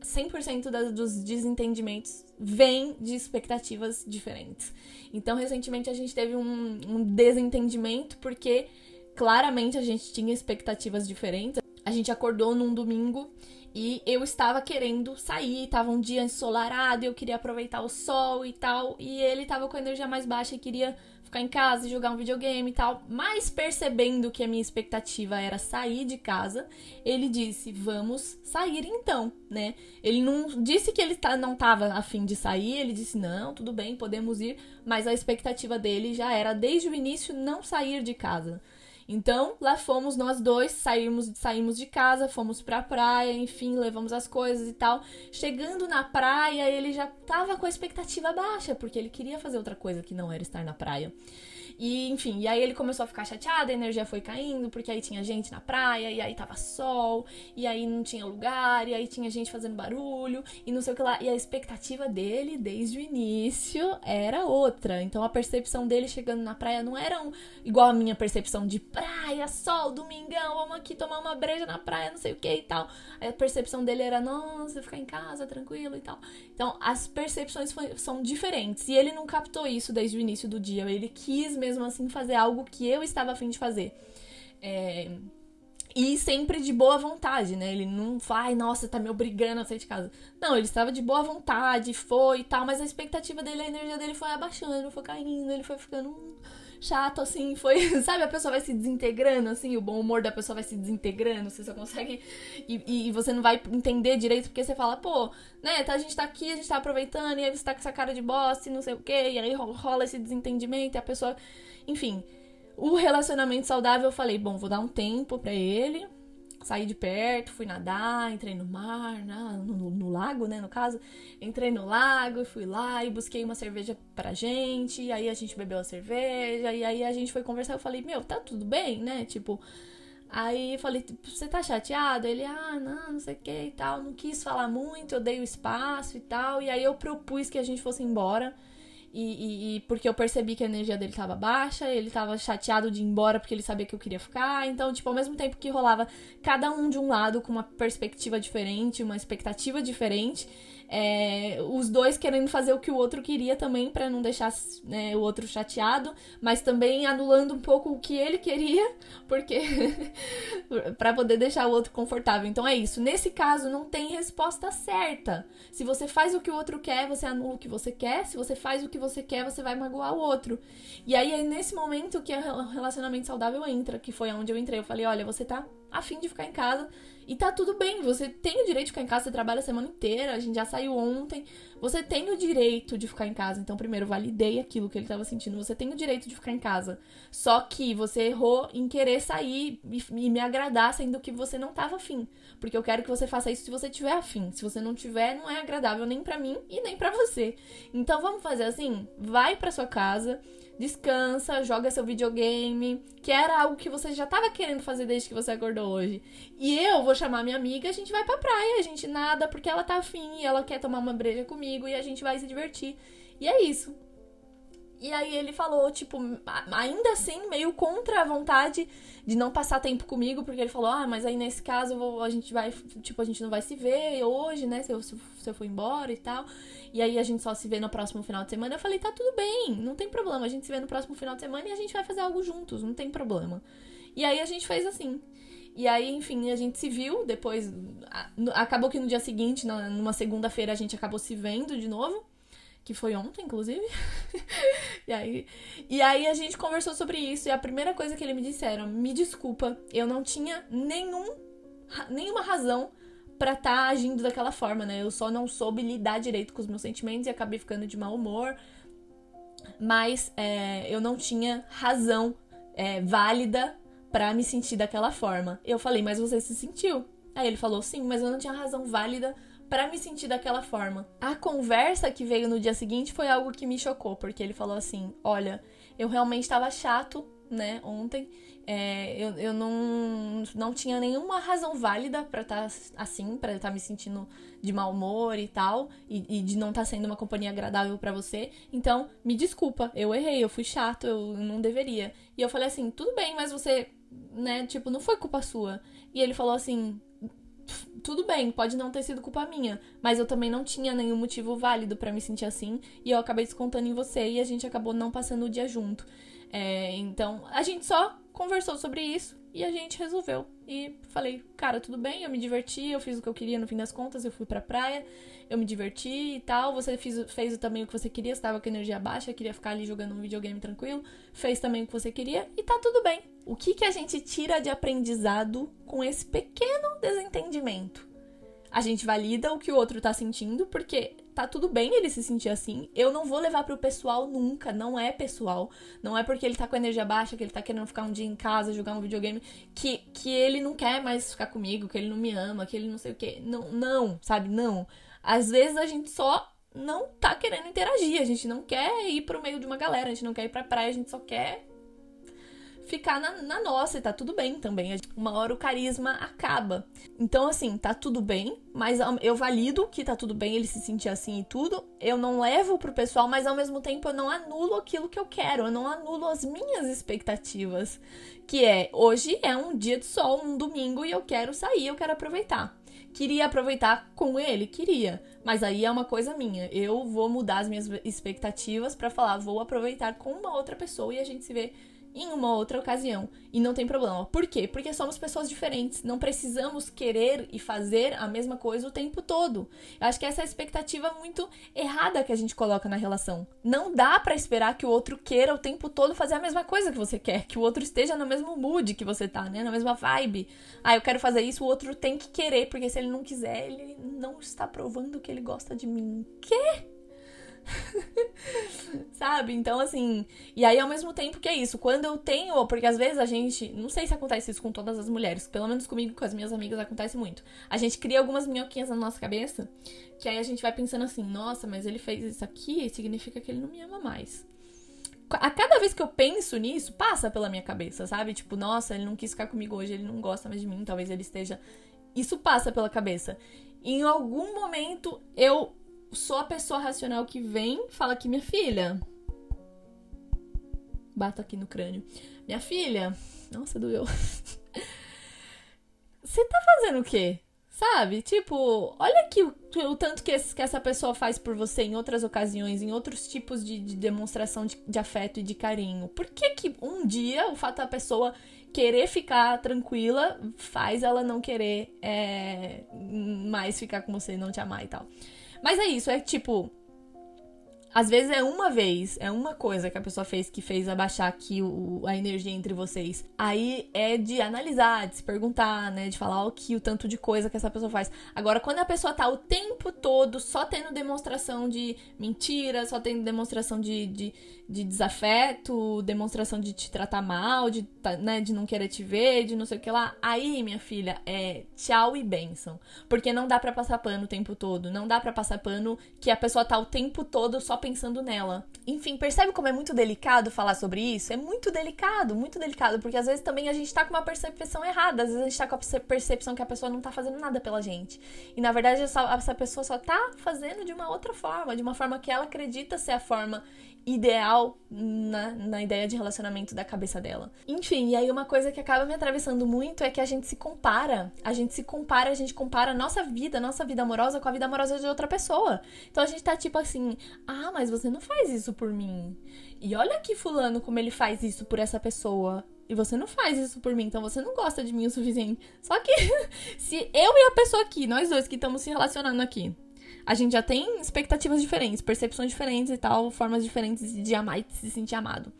100% das, dos desentendimentos vem de expectativas diferentes. Então, recentemente a gente teve um, um desentendimento porque claramente a gente tinha expectativas diferentes. A gente acordou num domingo e eu estava querendo sair, tava um dia ensolarado, eu queria aproveitar o sol e tal, e ele tava com a energia mais baixa e queria ficar em casa e jogar um videogame e tal. Mas percebendo que a minha expectativa era sair de casa, ele disse: "Vamos sair então", né? Ele não disse que ele tá, não tava afim de sair, ele disse: "Não, tudo bem, podemos ir", mas a expectativa dele já era desde o início não sair de casa. Então, lá fomos nós dois, saímos, saímos de casa, fomos pra praia, enfim, levamos as coisas e tal. Chegando na praia, ele já tava com a expectativa baixa, porque ele queria fazer outra coisa que não era estar na praia. E, enfim, e aí ele começou a ficar chateado, a energia foi caindo, porque aí tinha gente na praia, e aí tava sol, e aí não tinha lugar, e aí tinha gente fazendo barulho, e não sei o que lá. E a expectativa dele, desde o início, era outra. Então a percepção dele chegando na praia não era um, igual a minha percepção de praia, sol, domingão, vamos aqui tomar uma breja na praia, não sei o que e tal. A percepção dele era, nossa, ficar em casa, tranquilo e tal. Então as percepções foi, são diferentes. E ele não captou isso desde o início do dia. Ele quis mesmo assim fazer algo que eu estava afim de fazer. É... E sempre de boa vontade, né? Ele não vai, nossa, tá me obrigando a sair de casa. Não, ele estava de boa vontade, foi e tal, mas a expectativa dele, a energia dele foi abaixando, foi caindo, ele foi ficando chato, assim, foi, *laughs* sabe, a pessoa vai se desintegrando, assim, o bom humor da pessoa vai se desintegrando, você só consegue, e, e você não vai entender direito, porque você fala, pô, né, tá, a gente tá aqui, a gente tá aproveitando, e aí você tá com essa cara de bosta e não sei o quê, e aí rola esse desentendimento, e a pessoa, enfim, o relacionamento saudável, eu falei, bom, vou dar um tempo para ele, saí de perto, fui nadar, entrei no mar, no, no, no, lago, né, no caso. Entrei no lago e fui lá e busquei uma cerveja pra gente, e aí a gente bebeu a cerveja, e aí a gente foi conversar, eu falei, meu, tá tudo bem, né, tipo... Aí eu falei, você tá chateado? Ele, ah, não, não sei o que e tal. Não quis falar muito, eu dei o espaço e tal. E aí eu propus que a gente fosse embora. E, e, e, porque eu percebi que a energia dele tava baixa, ele tava chateado de ir embora porque ele sabia que eu queria ficar. Então, tipo, ao mesmo tempo que rolava cada um de um lado com uma perspectiva diferente, uma expectativa diferente, é, os dois querendo fazer o que o outro queria também para não deixar né, o outro chateado, mas também anulando um pouco o que ele queria, *laughs* porque *laughs* para poder deixar o outro confortável. Então é isso. Nesse caso não tem resposta certa. Se você faz o que o outro quer, você anula o que você quer. Se você faz o que você quer, você vai magoar o outro. E aí é nesse momento que o relacionamento saudável entra, que foi onde eu entrei. Eu falei, olha, você tá afim de ficar em casa e tá tudo bem, você tem o direito de ficar em casa, você trabalha a semana inteira, a gente já saiu ontem. Você tem o direito de ficar em casa. Então, primeiro, validei aquilo que ele tava sentindo. Você tem o direito de ficar em casa. Só que você errou em querer sair e, me agradar, sendo que você não tava afim. Porque eu quero que você faça isso se você tiver afim. Se você não tiver, não é agradável nem para mim e nem para você. Então, vamos fazer assim? Vai para sua casa descansa, joga seu videogame, que era algo que você já tava querendo fazer desde que você acordou hoje. E eu vou chamar minha amiga, a gente vai pra praia, a gente nada porque ela tá afim e ela quer tomar uma breja comigo e a gente vai se divertir. E é isso. E aí ele falou, tipo, ainda assim, meio contra a vontade de não passar tempo comigo, porque ele falou, ah, mas aí nesse caso vou, a gente vai, tipo, a gente não vai se ver hoje, né, se eu, se eu for embora e tal. E aí a gente só se vê no próximo final de semana. Eu falei, tá tudo bem, não tem problema, a gente se vê no próximo final de semana e a gente vai fazer algo juntos, não tem problema. E aí a gente fez assim. E aí, enfim, a gente se viu, depois, acabou que no dia seguinte, numa segunda-feira, a gente acabou se vendo de novo que foi ontem, inclusive. *laughs* e, aí, e aí a gente conversou sobre isso. E a primeira coisa que ele me disseram: me desculpa, eu não tinha nenhum nenhuma razão para estar tá agindo daquela forma, né? Eu só não soube lidar direito com os meus sentimentos e acabei ficando de mau humor. Mas é, eu não tinha razão é, válida para me sentir daquela forma. Eu falei, mas você se sentiu? Aí ele falou, sim, mas eu não tinha razão válida para me sentir daquela forma. A conversa que veio no dia seguinte foi algo que me chocou, porque ele falou assim: Olha, eu realmente estava chato, né, ontem. É, eu, eu não, não tinha nenhuma razão válida para estar tá assim, para estar tá me sentindo de mau humor e tal, e, e de não estar tá sendo uma companhia agradável para você. Então, me desculpa, eu errei, eu fui chato, eu não deveria. E eu falei assim: tudo bem, mas você, né, tipo, não foi culpa sua. E ele falou assim: tudo bem, pode não ter sido culpa minha, mas eu também não tinha nenhum motivo válido para me sentir assim e eu acabei descontando em você e a gente acabou não passando o dia junto. É, então, a gente só conversou sobre isso e a gente resolveu. E falei, cara, tudo bem, eu me diverti, eu fiz o que eu queria no fim das contas, eu fui pra praia, eu me diverti e tal. Você fez, fez também o que você queria, estava com energia baixa, queria ficar ali jogando um videogame tranquilo, fez também o que você queria e tá tudo bem. O que, que a gente tira de aprendizado com esse pequeno desentendimento? A gente valida o que o outro tá sentindo, porque tá tudo bem ele se sentir assim. Eu não vou levar pro pessoal nunca, não é pessoal. Não é porque ele tá com energia baixa, que ele tá querendo ficar um dia em casa, jogar um videogame, que, que ele não quer mais ficar comigo, que ele não me ama, que ele não sei o quê. Não, não, sabe? Não. Às vezes a gente só não tá querendo interagir, a gente não quer ir pro meio de uma galera, a gente não quer ir pra praia, a gente só quer ficar na, na, nossa e tá tudo bem também. Uma hora o carisma acaba. Então, assim, tá tudo bem, mas eu valido que tá tudo bem ele se sentir assim e tudo. Eu não levo pro pessoal, mas ao mesmo tempo eu não anulo aquilo que eu quero, eu não anulo as minhas expectativas. Que é, hoje é um dia de sol, um domingo, e eu quero sair, eu quero aproveitar. Queria aproveitar com ele? Queria. Mas aí é uma coisa minha. Eu vou mudar as minhas expectativas para falar, vou aproveitar com uma outra pessoa e a gente se vê em uma outra ocasião. E não tem problema. Por quê? Porque somos pessoas diferentes. Não precisamos querer e fazer a mesma coisa o tempo todo. Eu acho que essa é a expectativa muito errada que a gente coloca na relação. Não dá para esperar que o outro queira o tempo todo fazer a mesma coisa que você quer. Que o outro esteja no mesmo mood que você tá, né? Na mesma vibe. Ah, eu quero fazer isso, o outro tem que querer. Porque se ele não quiser, ele não está provando que ele gosta de mim. Quê? *laughs* Sabe? Então, assim. E aí, ao mesmo tempo que é isso, quando eu tenho. Porque às vezes a gente. Não sei se acontece isso com todas as mulheres, pelo menos comigo com as minhas amigas acontece muito. A gente cria algumas minhoquinhas na nossa cabeça, que aí a gente vai pensando assim: nossa, mas ele fez isso aqui, significa que ele não me ama mais. A cada vez que eu penso nisso, passa pela minha cabeça, sabe? Tipo, nossa, ele não quis ficar comigo hoje, ele não gosta mais de mim, talvez ele esteja. Isso passa pela cabeça. E em algum momento eu sou a pessoa racional que vem, fala que minha filha. Bato aqui no crânio. Minha filha. Nossa, doeu. *laughs* Você tá fazendo o quê? Sabe? Tipo, olha aqui o, o tanto que, esse, que, essa pessoa faz por você em outras ocasiões, em outros tipos de, de demonstração de, de, afeto e de carinho. Por que que um dia o fato da pessoa querer ficar tranquila faz ela não querer é, mais ficar com você, não te amar e tal? Mas é isso, é tipo. Às vezes é uma vez, é uma coisa que a pessoa fez que fez abaixar aqui o, a energia entre vocês. Aí é de analisar, de se perguntar, né? De falar o que, o tanto de coisa que essa pessoa faz. Agora, quando a pessoa tá o tempo todo só tendo demonstração de mentira, só tendo demonstração de, de, de desafeto, demonstração de te tratar mal, de, tá, né, de não querer te ver, de não sei o que lá. Aí, minha filha, é tchau e benção. Porque não dá para passar pano o tempo todo. Não dá para passar pano que a pessoa tá o tempo todo só pensando nela. Enfim, percebe como é muito delicado falar sobre isso? É muito delicado, muito delicado. Porque às vezes também a gente tá com uma percepção errada. Às vezes a gente tá com a percepção que a pessoa não tá fazendo nada pela gente. E na verdade essa, essa pessoa só tá fazendo de uma outra forma, de uma forma que ela acredita ser a forma ideal na, na ideia de relacionamento da cabeça dela. Enfim, e aí uma coisa que acaba me atravessando muito é que a gente se compara. A gente se compara, a gente compara a nossa vida, a nossa vida amorosa com a vida amorosa de outra pessoa. Então a gente tá tipo assim, ah, mas você não faz isso por mim. E olha que fulano como ele faz isso por essa pessoa. E você não faz isso por mim, então você não gosta de mim o suficiente. Só que *laughs* se eu e a pessoa aqui, nós dois que estamos se relacionando aqui, a gente já tem expectativas diferentes, percepções diferentes e tal, formas diferentes de amar e se sentir amado.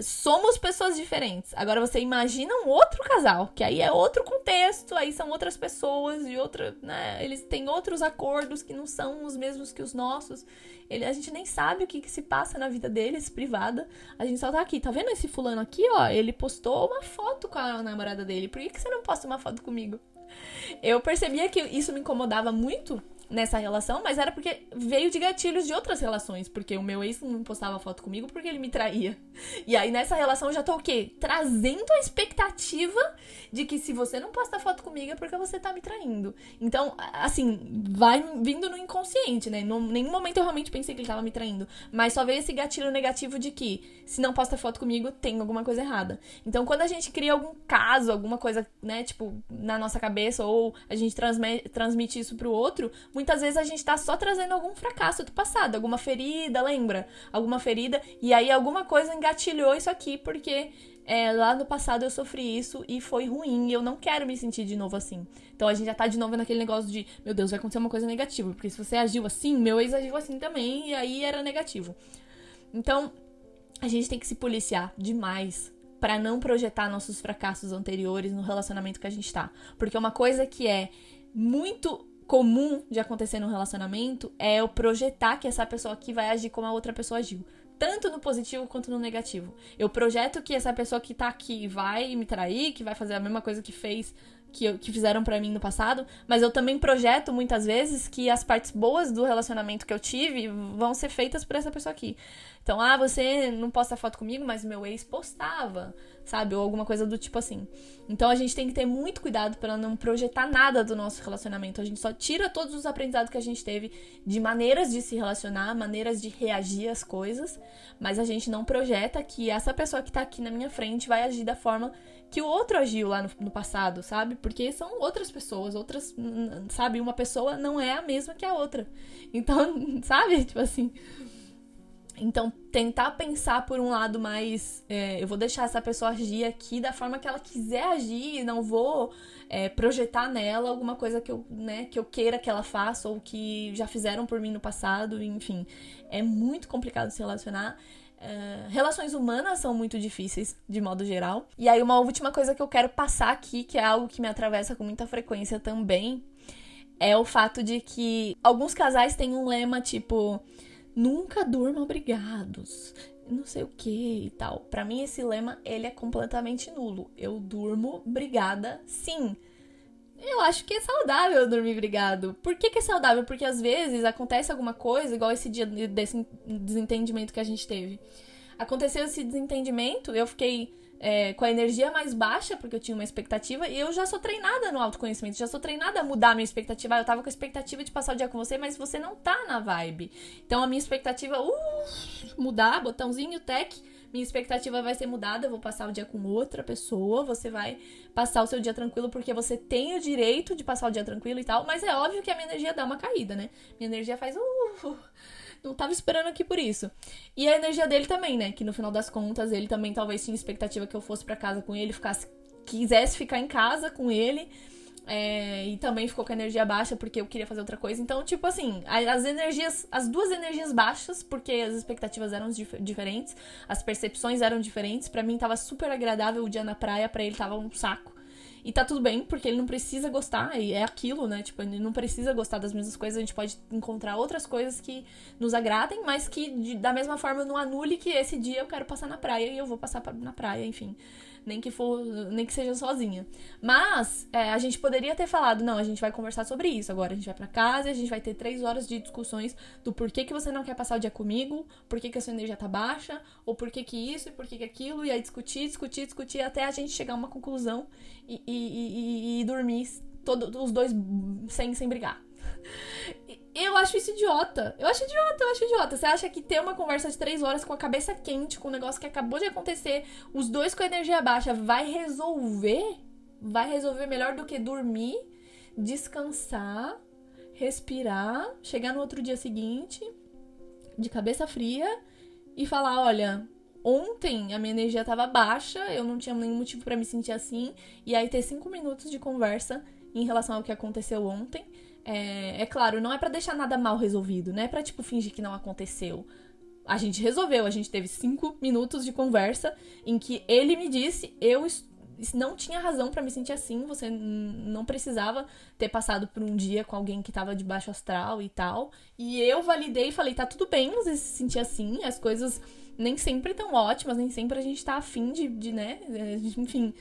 somos pessoas diferentes. Agora você imagina um outro casal, que aí é outro contexto, aí são outras pessoas e outra, né? Eles têm outros acordos que não são os mesmos que os nossos. Ele, a gente nem sabe o que, que se passa na vida deles, privada. A gente só tá aqui. Tá vendo esse fulano aqui, ó? Ele postou uma foto com a namorada dele. Por que, que você não posta uma foto comigo? Eu percebia que isso me incomodava muito nessa relação, mas era porque veio de gatilhos de outras relações, porque o meu ex não postava foto comigo porque ele me traía. E aí nessa relação eu já tô o quê? Trazendo a expectativa de que se você não posta foto comigo é porque você tá me traindo. Então, assim, vai vindo no inconsciente, né? Em nenhum momento eu realmente pensei que ele tava me traindo, mas só veio esse gatilho negativo de que se não posta foto comigo tem alguma coisa errada. Então, quando a gente cria algum caso, alguma coisa, né, tipo, na nossa cabeça ou a gente transmite, isso pro outro, muitas vezes a gente tá só trazendo algum fracasso do passado, alguma ferida, lembra? Alguma ferida, e aí alguma coisa engatilhou isso aqui, porque é, lá no passado eu sofri isso e foi ruim, e eu não quero me sentir de novo assim. Então a gente já tá de novo naquele negócio de, meu Deus, vai acontecer uma coisa negativa, porque se você agiu assim, meu ex agiu assim também, e aí era negativo. Então, a gente tem que se policiar demais para não projetar nossos fracassos anteriores no relacionamento que a gente tá. Porque uma coisa que é muito comum de acontecer no relacionamento é eu projetar que essa pessoa aqui vai agir como a outra pessoa agiu. Tanto no positivo quanto no negativo. Eu projeto que essa pessoa que tá aqui vai me trair, que vai fazer a mesma coisa que fez que, que fizeram para mim no passado, mas eu também projeto muitas vezes que as partes boas do relacionamento que eu tive vão ser feitas por essa pessoa aqui. Então, ah, você não posta foto comigo, mas meu ex postava, sabe? Ou alguma coisa do tipo assim. Então a gente tem que ter muito cuidado para não projetar nada do nosso relacionamento. A gente só tira todos os aprendizados que a gente teve de maneiras de se relacionar, maneiras de reagir às coisas, mas a gente não projeta que essa pessoa que tá aqui na minha frente vai agir da forma que o outro agiu lá no, no, passado, sabe? Porque são outras pessoas, outras, sabe? Uma pessoa não é a mesma que a outra. Então, *laughs* sabe? Tipo assim. Então, tentar pensar por um lado mais. É, eu vou deixar essa pessoa agir aqui da forma que ela quiser agir, não vou é, projetar nela alguma coisa que eu, né, que eu queira que ela faça ou que já fizeram por mim no passado, enfim. É muito complicado se relacionar. Uh, relações humanas são muito difíceis, de modo geral. E aí, uma última coisa que eu quero passar aqui, que é algo que me atravessa com muita frequência também, é o fato de que alguns casais têm um lema tipo: nunca durmam obrigados, não sei o que e tal. Para mim, esse lema ele é completamente nulo. Eu durmo brigada, sim. Eu acho que é saudável dormir brigado. Por que, que, é saudável? Porque às vezes acontece alguma coisa, igual esse dia desse desentendimento que a gente teve. Aconteceu esse desentendimento, eu fiquei é, com a energia mais baixa, porque eu tinha uma expectativa, e eu já sou treinada no autoconhecimento, já sou treinada a mudar a minha expectativa. Eu tava com a expectativa de passar o dia com você, mas você não tá na vibe. Então a minha expectativa, uh, mudar, botãozinho, tech minha expectativa vai ser mudada, eu vou passar o dia com outra pessoa, você vai passar o seu dia tranquilo porque você tem o direito de passar o dia tranquilo e tal, mas é óbvio que a minha energia dá uma caída, né? Minha energia faz uh, não tava esperando aqui por isso. E a energia dele também, né? Que no final das contas, ele também talvez tinha expectativa que eu fosse para casa com ele, ficasse quisesse ficar em casa com ele. É, e também ficou com a energia baixa porque eu queria fazer outra coisa. Então, tipo assim, as energias, as duas energias baixas, porque as expectativas eram dif diferentes, as percepções eram diferentes. para mim tava super agradável o dia na praia, para ele tava um saco. E tá tudo bem, porque ele não precisa gostar, e é aquilo, né? Tipo, ele não precisa gostar das mesmas coisas, a gente pode encontrar outras coisas que nos agradem, mas que de, da mesma forma não anule que esse dia eu quero passar na praia e eu vou passar na praia, enfim nem que for, nem que seja sozinha. Mas é, a gente poderia ter falado, não, a gente vai conversar sobre isso agora. A gente vai para casa, a gente vai ter três horas de discussões do porquê que você não quer passar o dia comigo, porquê que a sua energia tá baixa, ou porquê que isso e porquê que aquilo, e aí discutir, discutir, discutir até a gente chegar a uma conclusão e, e, e, e dormir todo, os dois sem, sem brigar. Eu acho isso idiota. Eu acho idiota, eu acho idiota. Você acha que ter uma conversa de três horas com a cabeça quente, com um negócio que acabou de acontecer, os dois com a energia baixa, vai resolver? Vai resolver melhor do que dormir, descansar, respirar, chegar no outro dia seguinte, de cabeça fria, e falar: olha, ontem a minha energia tava baixa, eu não tinha nenhum motivo para me sentir assim, e aí ter cinco minutos de conversa em relação ao que aconteceu ontem é, é claro, não é para deixar nada mal resolvido, não é pra, tipo, fingir que não aconteceu. A gente resolveu, a gente teve cinco minutos de conversa em que ele me disse, eu não tinha razão para me sentir assim, você não precisava ter passado por um dia com alguém que tava de baixo astral e tal. E eu validei e falei, tá tudo bem você se sentir assim, as coisas nem sempre tão ótimas, nem sempre a gente tá afim de, de né, enfim.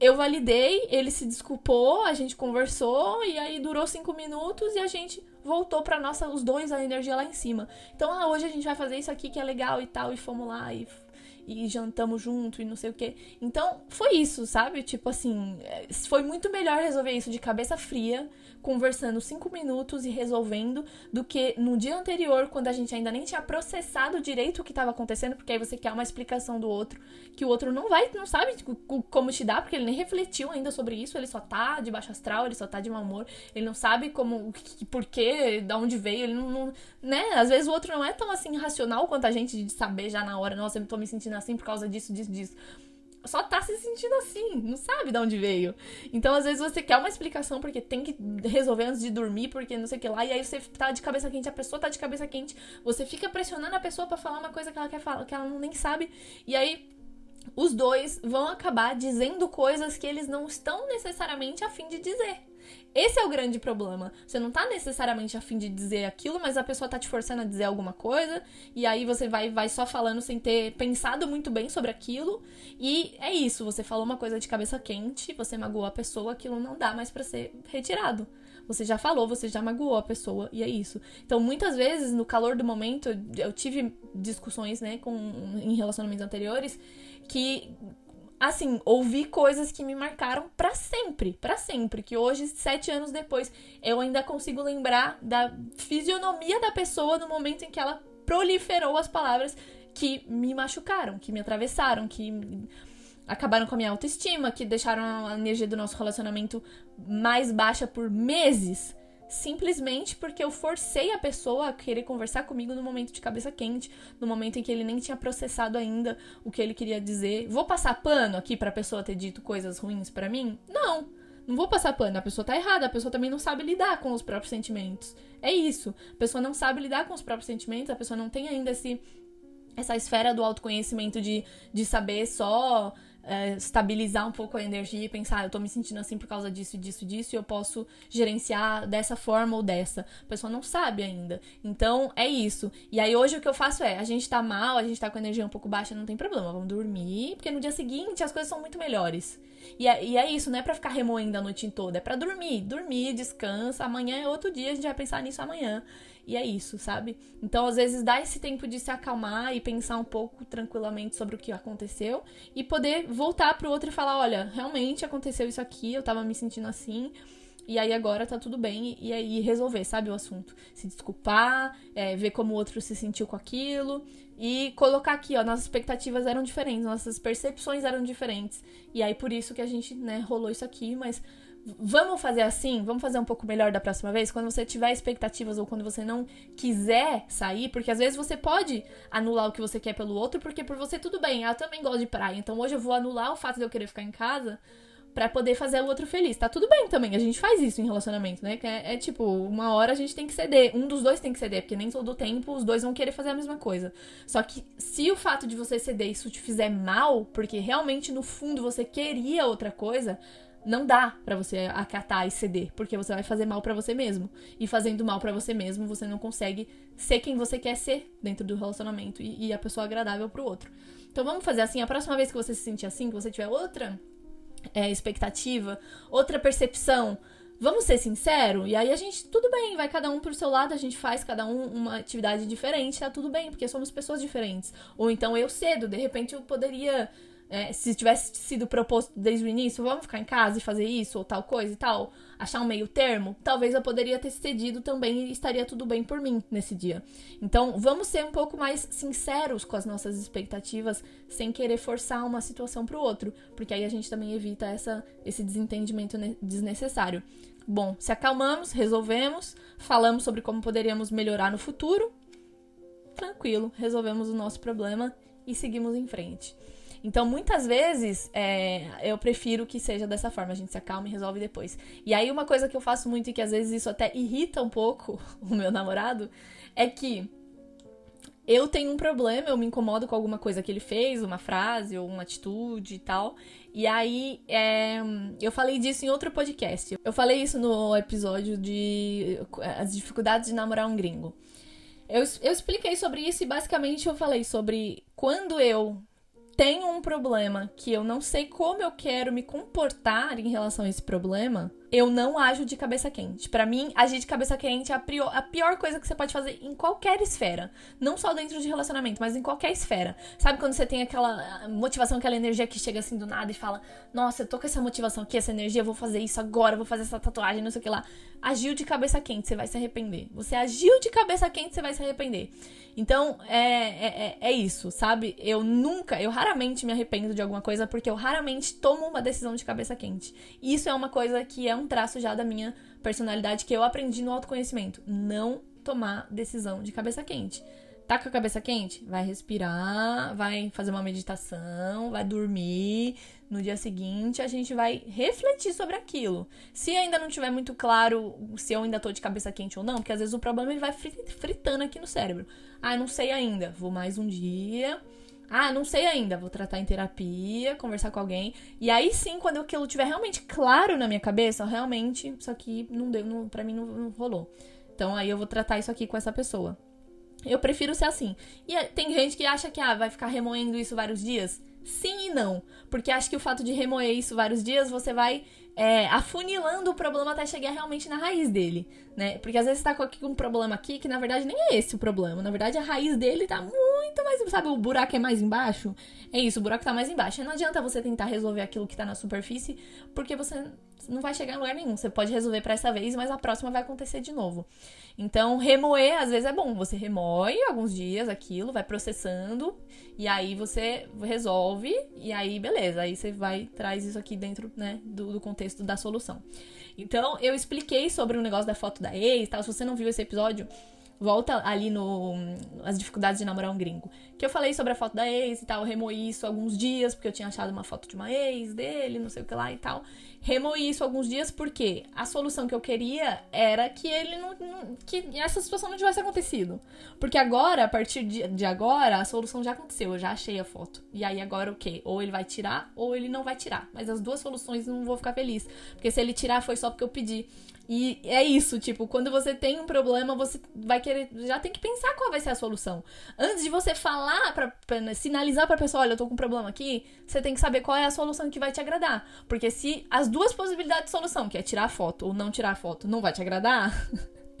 Eu validei, ele se desculpou, a gente conversou e aí durou cinco minutos e a gente voltou para nossa, os dois, a energia lá em cima. Então, ah, hoje a gente vai fazer isso aqui que é legal e tal, e fomos lá e e jantamos junto e não sei o que. Então, foi isso, sabe? Tipo assim, é, foi muito melhor resolver isso de cabeça fria, conversando cinco minutos e resolvendo, do que no dia anterior, quando a gente ainda nem tinha processado direito o que estava acontecendo, porque aí você quer uma explicação do outro, que o outro não vai, não sabe como te dar, porque ele nem refletiu ainda sobre isso, ele só tá de baixo astral, ele só tá de mau humor, ele não sabe como, por quê, da onde veio, ele não, não, né? Às vezes o outro não é tão assim racional quanto a gente de saber já na hora, nossa, eu tô me sentindo assim por causa disso, disso, disso só tá se sentindo assim, não sabe de onde veio. Então, às vezes, você quer uma explicação porque tem que resolver antes de dormir, porque não sei o que lá, e aí você tá de cabeça quente, a pessoa tá de cabeça quente, você fica pressionando a pessoa para falar uma coisa que ela quer falar, que ela nem sabe, e aí os dois vão acabar dizendo coisas que eles não estão necessariamente a fim de dizer. Esse é o grande problema. Você não tá necessariamente afim de dizer aquilo, mas a pessoa tá te forçando a dizer alguma coisa, e aí você vai, vai só falando sem ter pensado muito bem sobre aquilo. E é isso, você falou uma coisa de cabeça quente, você magoou a pessoa, aquilo não dá mais para ser retirado. Você já falou, você já magoou a pessoa, e é isso. Então, muitas vezes, no calor do momento, eu tive discussões, né, com, em relacionamentos anteriores, que assim, ouvi coisas que me marcaram para sempre, para sempre. Que hoje, sete anos depois, eu ainda consigo lembrar da fisionomia da pessoa no momento em que ela proliferou as palavras que me machucaram, que me atravessaram, que acabaram com a minha autoestima, que deixaram a energia do nosso relacionamento mais baixa por meses simplesmente porque eu forcei a pessoa a querer conversar comigo no momento de cabeça quente, no momento em que ele nem tinha processado ainda o que ele queria dizer. Vou passar pano aqui pra pessoa ter dito coisas ruins para mim? Não. Não vou passar pano, a pessoa tá errada, a pessoa também não sabe lidar com os próprios sentimentos. É isso. A pessoa não sabe lidar com os próprios sentimentos, a pessoa não tem ainda esse essa esfera do autoconhecimento de, de saber só é, estabilizar um pouco a energia e pensar, ah, eu tô me sentindo assim por causa disso, disso, disso, e eu posso gerenciar dessa forma ou dessa. A pessoa não sabe ainda. Então, é isso. E aí, hoje, o que eu faço é, a gente tá mal, a gente tá com a energia um pouco baixa, não tem problema, vamos dormir, porque no dia seguinte as coisas são muito melhores. E é, e é isso, não é pra ficar remoendo a noite toda, é pra dormir. Dormir, descansa, amanhã é outro dia, a gente vai pensar nisso amanhã. E é isso, sabe? Então, às vezes, dá esse tempo de se acalmar e pensar um pouco tranquilamente sobre o que aconteceu e poder voltar pro outro e falar: olha, realmente aconteceu isso aqui, eu tava me sentindo assim. E aí agora tá tudo bem e aí resolver, sabe, o assunto. Se desculpar, é, ver como o outro se sentiu com aquilo e colocar aqui, ó, nossas expectativas eram diferentes, nossas percepções eram diferentes. E aí por isso que a gente, né, rolou isso aqui, mas vamos fazer assim, vamos fazer um pouco melhor da próxima vez, quando você tiver expectativas ou quando você não quiser sair, porque às vezes você pode anular o que você quer pelo outro, porque por você tudo bem, eu também gosto de praia, então hoje eu vou anular o fato de eu querer ficar em casa para poder fazer o outro feliz. Tá tudo bem também, a gente faz isso em relacionamento, né? É, é, tipo, uma hora a gente tem que ceder, um dos dois tem que ceder, porque nem todo tempo os dois vão querer fazer a mesma coisa. Só que se o fato de você ceder isso te fizer mal, porque realmente no fundo você queria outra coisa, não dá para você acatar e ceder, porque você vai fazer mal para você mesmo. E fazendo mal para você mesmo, você não consegue ser quem você quer ser dentro do relacionamento e, e a pessoa agradável pro outro. Então vamos fazer assim, a próxima vez que você se sentir assim, que você tiver outra é, expectativa, outra percepção, vamos ser sinceros? E aí a gente, tudo bem, vai cada um pro seu lado, a gente faz cada um uma atividade diferente, tá tudo bem, porque somos pessoas diferentes. Ou então eu cedo, de repente eu poderia é, se tivesse sido proposto desde o início, vamos ficar em casa e fazer isso ou tal coisa e tal, achar um meio termo, talvez eu poderia ter cedido também e estaria tudo bem por mim nesse dia. Então, vamos ser um pouco mais sinceros com as nossas expectativas, sem querer forçar uma situação para o outro, porque aí a gente também evita essa, esse desentendimento desnecessário. Bom, se acalmamos, resolvemos, falamos sobre como poderíamos melhorar no futuro, tranquilo, resolvemos o nosso problema e seguimos em frente. Então, muitas vezes, é, eu prefiro que seja dessa forma, a gente se acalma e resolve depois. E aí, uma coisa que eu faço muito e que às vezes isso até irrita um pouco *laughs* o meu namorado é que eu tenho um problema, eu me incomodo com alguma coisa que ele fez, uma frase ou uma atitude e tal. E aí, é, eu falei disso em outro podcast. Eu falei isso no episódio de as dificuldades de namorar um gringo. Eu, eu expliquei sobre isso e basicamente eu falei sobre quando eu tenho um problema que eu não sei como eu quero me comportar em relação a esse problema, eu não ajo de cabeça quente. Para mim, agir de cabeça quente é a, a pior coisa que você pode fazer em qualquer esfera. Não só dentro de relacionamento, mas em qualquer esfera. Sabe quando você tem aquela motivação, aquela energia que chega assim do nada e fala: Nossa, eu tô com essa motivação aqui, essa energia, vou fazer isso agora, vou fazer essa tatuagem, não sei o que lá. Agiu de cabeça quente, você vai se arrepender. Você agiu de cabeça quente, você vai se arrepender. Então, é, é, é, é isso, sabe? Eu nunca, eu raramente me arrependo de alguma coisa porque eu raramente tomo uma decisão de cabeça quente. Isso é uma coisa que é um traço já da minha personalidade que eu aprendi no autoconhecimento. Não tomar decisão de cabeça quente. Tá com a cabeça quente? Vai respirar, vai fazer uma meditação, vai dormir. No dia seguinte, a gente vai refletir sobre aquilo. Se ainda não tiver muito claro se eu ainda tô de cabeça quente ou não, porque às vezes o problema ele vai fritando aqui no cérebro. Ah, não sei ainda. Vou mais um dia ah, não sei ainda, vou tratar em terapia, conversar com alguém. E aí sim, quando aquilo tiver realmente claro na minha cabeça, realmente isso aqui não deu, não, pra mim não, não rolou. Então aí eu vou tratar isso aqui com essa pessoa. Eu prefiro ser assim. E é, tem gente que acha que ah, vai ficar remoendo isso vários dias. Sim e não. Porque acho que o fato de remoer isso vários dias, você vai é, afunilando o problema até chegar realmente na raiz dele, né? Porque às vezes você tá com um problema aqui que na verdade nem é esse o problema. Na verdade, a raiz dele tá muito mais. Sabe, o buraco é mais embaixo? É isso, o buraco tá mais embaixo. Não adianta você tentar resolver aquilo que tá na superfície, porque você não vai chegar em lugar nenhum. Você pode resolver para essa vez, mas a próxima vai acontecer de novo. Então, remoer às vezes é bom. Você remoe alguns dias aquilo, vai processando, e aí você resolve, e aí beleza. Aí você vai, traz isso aqui dentro, né, do, do contexto da solução. Então, eu expliquei sobre o negócio da foto da ex, tal. Se você não viu esse episódio, volta ali no as dificuldades de namorar um gringo. Que eu falei sobre a foto da ex e tal, eu isso alguns dias porque eu tinha achado uma foto de uma ex dele, não sei o que lá e tal remoí isso alguns dias porque a solução que eu queria era que ele não, não, que essa situação não tivesse acontecido. Porque agora, a partir de, de agora, a solução já aconteceu, eu já achei a foto. E aí agora o quê? Ou ele vai tirar ou ele não vai tirar. Mas as duas soluções não vou ficar feliz, porque se ele tirar foi só porque eu pedi. E é isso, tipo, quando você tem um problema, você vai querer. Já tem que pensar qual vai ser a solução. Antes de você falar, pra, pra sinalizar pra pessoa, olha, eu tô com um problema aqui, você tem que saber qual é a solução que vai te agradar. Porque se as duas possibilidades de solução, que é tirar foto ou não tirar foto, não vai te agradar.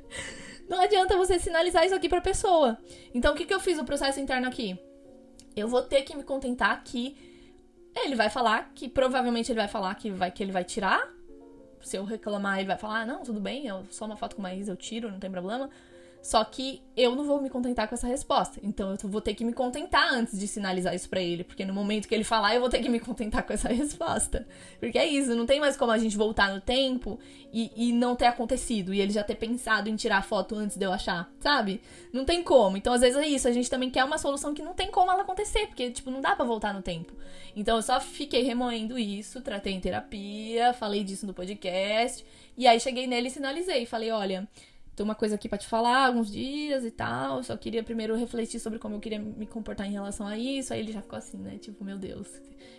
*laughs* não adianta você sinalizar isso aqui pra pessoa. Então, o que, que eu fiz o processo interno aqui? Eu vou ter que me contentar que ele vai falar que provavelmente ele vai falar que, vai, que ele vai tirar se eu reclamar, ele vai falar: ah, não, tudo bem, eu só uma foto com ex eu tiro, não tem problema. Só que eu não vou me contentar com essa resposta. Então eu vou ter que me contentar antes de sinalizar isso para ele. Porque no momento que ele falar, eu vou ter que me contentar com essa *laughs* resposta. Porque é isso, não tem mais como a gente voltar no tempo e, e não ter acontecido. E ele já ter pensado em tirar a foto antes de eu achar, sabe? Não tem como. Então, às vezes é isso. A gente também quer uma solução que não tem como ela acontecer. Porque, tipo, não dá para voltar no tempo. Então eu só fiquei remoendo isso, tratei em terapia, falei disso no podcast. E aí cheguei nele e sinalizei. Falei, olha tem uma coisa aqui para te falar, alguns dias e tal. Só queria primeiro refletir sobre como eu queria me comportar em relação a isso. Aí ele já ficou assim, né? Tipo, meu Deus,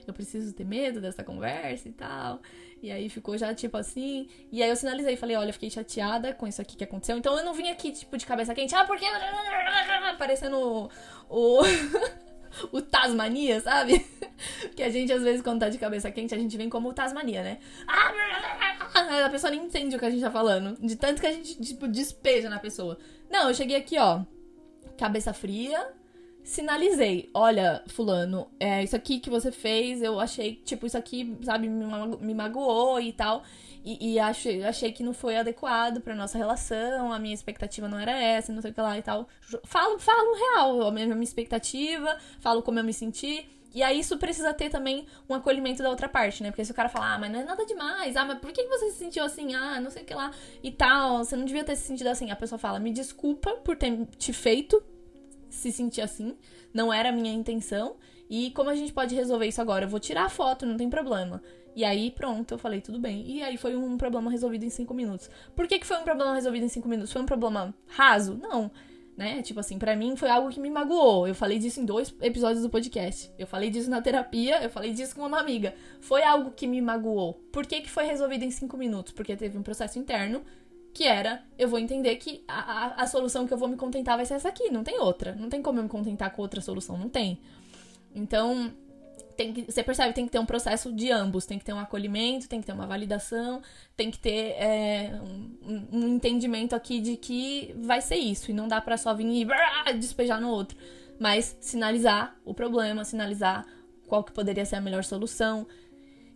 eu preciso ter medo dessa conversa e tal. E aí ficou já tipo assim. E aí eu sinalizei, falei, olha, fiquei chateada com isso aqui que aconteceu. Então eu não vim aqui, tipo, de cabeça quente, ah, porque. *laughs* Parecendo o. *laughs* *laughs* o... Tasmania, sabe? *laughs* que a gente, às vezes, quando tá de cabeça quente, a gente vem como o Tasmania, né? A pessoa nem entende o que a gente tá falando. De tanto que a gente, tipo, despeja na pessoa. Não, eu cheguei aqui, ó. Cabeça fria. Sinalizei, olha, fulano, é isso aqui que você fez, eu achei, tipo, isso aqui, sabe, me, me magoou e tal. E, e achei, achei que não foi adequado pra nossa relação, a minha expectativa não era essa, não sei o que lá e tal. Falo, falo real, a minha, a minha expectativa, falo como eu me senti. E aí isso precisa ter também um acolhimento da outra parte, né? Porque se o cara falar, ah, mas não é nada demais, ah, mas por que você se sentiu assim? Ah, não sei o que lá e tal, você não devia ter se sentido assim. A pessoa fala, me desculpa por ter te feito se sentir assim, não era a minha intenção. E como a gente pode resolver isso agora? Eu vou tirar a foto, não tem problema. E aí, pronto, eu falei, tudo bem. E aí foi um problema resolvido em cinco minutos. Por que, que foi um problema resolvido em cinco minutos? Foi um problema raso? Não. né? Tipo assim, para mim foi algo que me magoou. Eu falei disso em dois episódios do podcast. Eu falei disso na terapia, eu falei disso com uma amiga. Foi algo que me magoou. Por que, que foi resolvido em cinco minutos? Porque teve um processo interno que era, eu vou entender que a, a, a solução que eu vou me contentar vai ser essa aqui, não tem outra. Não tem como eu me contentar com outra solução, não tem. Então, tem que, você percebe, tem que ter um processo de ambos, tem que ter um acolhimento, tem que ter uma validação, tem que ter é, um, um, entendimento aqui de que vai ser isso, e não dá para só vir e despejar no outro, mas sinalizar o problema, sinalizar qual que poderia ser a melhor solução,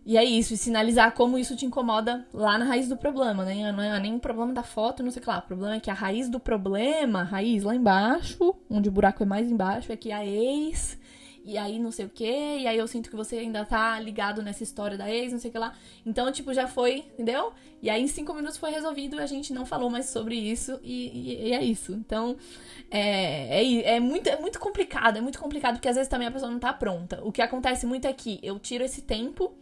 e é isso, e sinalizar como isso te incomoda lá na raiz do problema, né? Não é nem o problema da foto, não sei o que lá. O problema é que a raiz do problema, a raiz lá embaixo, onde o buraco é mais embaixo, é que a ex e aí não sei o que, e aí eu sinto que você ainda tá ligado nessa história da ex, não sei o que lá. Então, tipo, já foi, entendeu? E aí em cinco minutos foi resolvido, a gente não falou mais sobre isso, e, e, e é isso. Então, é, é, é, muito, é muito complicado, é muito complicado, porque às vezes também a pessoa não tá pronta. O que acontece muito é que eu tiro esse tempo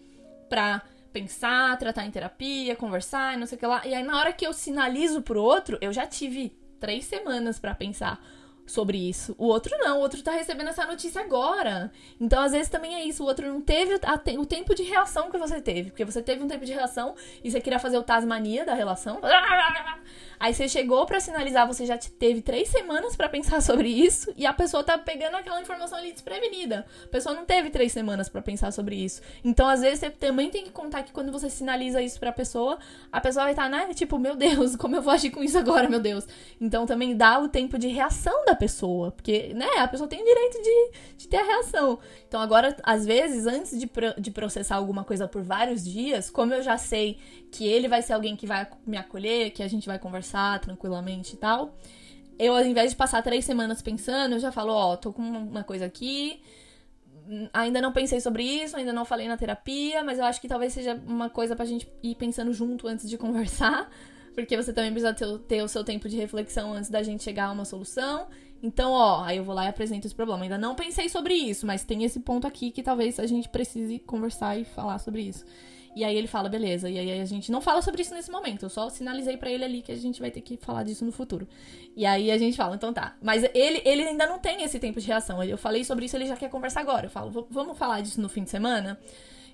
pra pensar, tratar em terapia, conversar, não sei o que lá. E aí na hora que eu sinalizo pro outro, eu já tive três semanas para pensar sobre isso. O outro não, o outro tá recebendo essa notícia agora. Então, às vezes também é isso. O outro não teve te o tempo de reação que você teve. Porque você teve um tempo de reação e você queria fazer o Tasmania da relação. *laughs* Aí você chegou para sinalizar, você já teve três semanas para pensar *laughs* sobre isso e a pessoa tá pegando aquela informação ali desprevenida. A pessoa não teve três semanas para pensar sobre isso. Então, às vezes, você também tem que contar que quando você sinaliza isso pra pessoa, a pessoa vai estar, tá, né? Tipo, meu Deus, *laughs* como eu vou agir com isso agora, meu Deus. Então, também dá o tempo de reação da pessoa. Porque, né, a pessoa tem o direito de, de ter a reação. Então, agora, às vezes, antes de, de processar alguma coisa por vários dias, como eu já sei que ele vai ser alguém que vai me acolher, que a gente vai conversar tranquilamente e tal, eu, ao invés de passar três semanas pensando, eu já falo: Ó, oh, tô com uma coisa aqui ainda não pensei sobre isso, ainda não falei na terapia, mas eu acho que talvez seja uma coisa pra gente ir pensando junto antes de *laughs* conversar, porque você também precisa ter, ter, o seu tempo de reflexão antes da gente chegar a uma solução. Então, ó, aí eu vou lá e apresento esse problema. Ainda não pensei sobre isso, mas tem esse ponto aqui que talvez a gente precise conversar e falar sobre isso. E aí ele fala, beleza. E aí a gente não fala sobre isso nesse momento. Eu só sinalizei para ele ali que a gente vai ter que falar disso no futuro. E aí a gente fala, então tá. Mas ele, ele ainda não tem esse tempo de reação. Eu falei sobre isso, ele já quer conversar agora. Eu falo, vamos falar disso no fim de semana?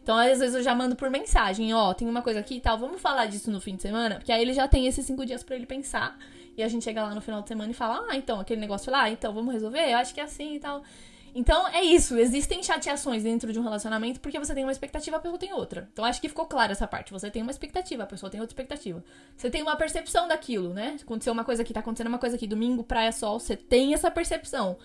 Então, às vezes, eu já mando por mensagem, ó, tem uma coisa aqui e tal, vamos falar disso no fim de semana? Porque aí ele já tem esses cinco dias para ele pensar. E a gente chega lá no final de semana e fala, ah, então, aquele negócio lá, então, vamos resolver? Eu acho que é assim e tal. Então é isso, existem chateações dentro de um relacionamento porque você tem uma expectativa, a pessoa tem outra. Então acho que ficou clara essa parte. Você tem uma expectativa, a pessoa tem outra expectativa. Você tem uma percepção daquilo, né? Aconteceu uma coisa aqui, tá acontecendo uma coisa aqui, domingo, praia, sol, você tem essa percepção.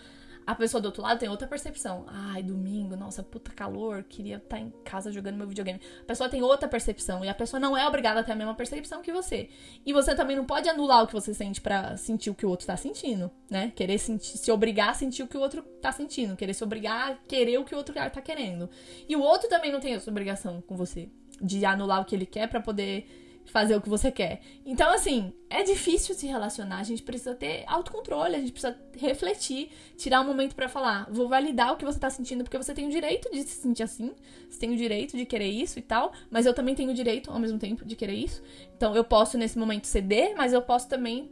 A pessoa do outro lado tem outra percepção. Ai, domingo, nossa, puta calor, queria estar tá em casa jogando meu videogame. A pessoa tem outra percepção e a pessoa não é obrigada a ter a mesma percepção que você. E você também não pode anular o que você sente para sentir o que o outro tá sentindo, né? Querer sentir, se obrigar a sentir o que o outro tá sentindo, querer se obrigar a querer o que o outro tá querendo. E o outro também não tem essa obrigação com você de anular o que ele quer para poder fazer o que você quer. Então, assim, é difícil se relacionar, a gente precisa ter autocontrole, a gente precisa refletir, tirar um momento para falar, vou validar o que você tá sentindo, porque você tem o direito de se sentir assim, você tem o direito de querer isso e tal, mas eu também tenho o direito, ao mesmo tempo, de querer isso. Então, eu posso, nesse momento, ceder, mas eu posso também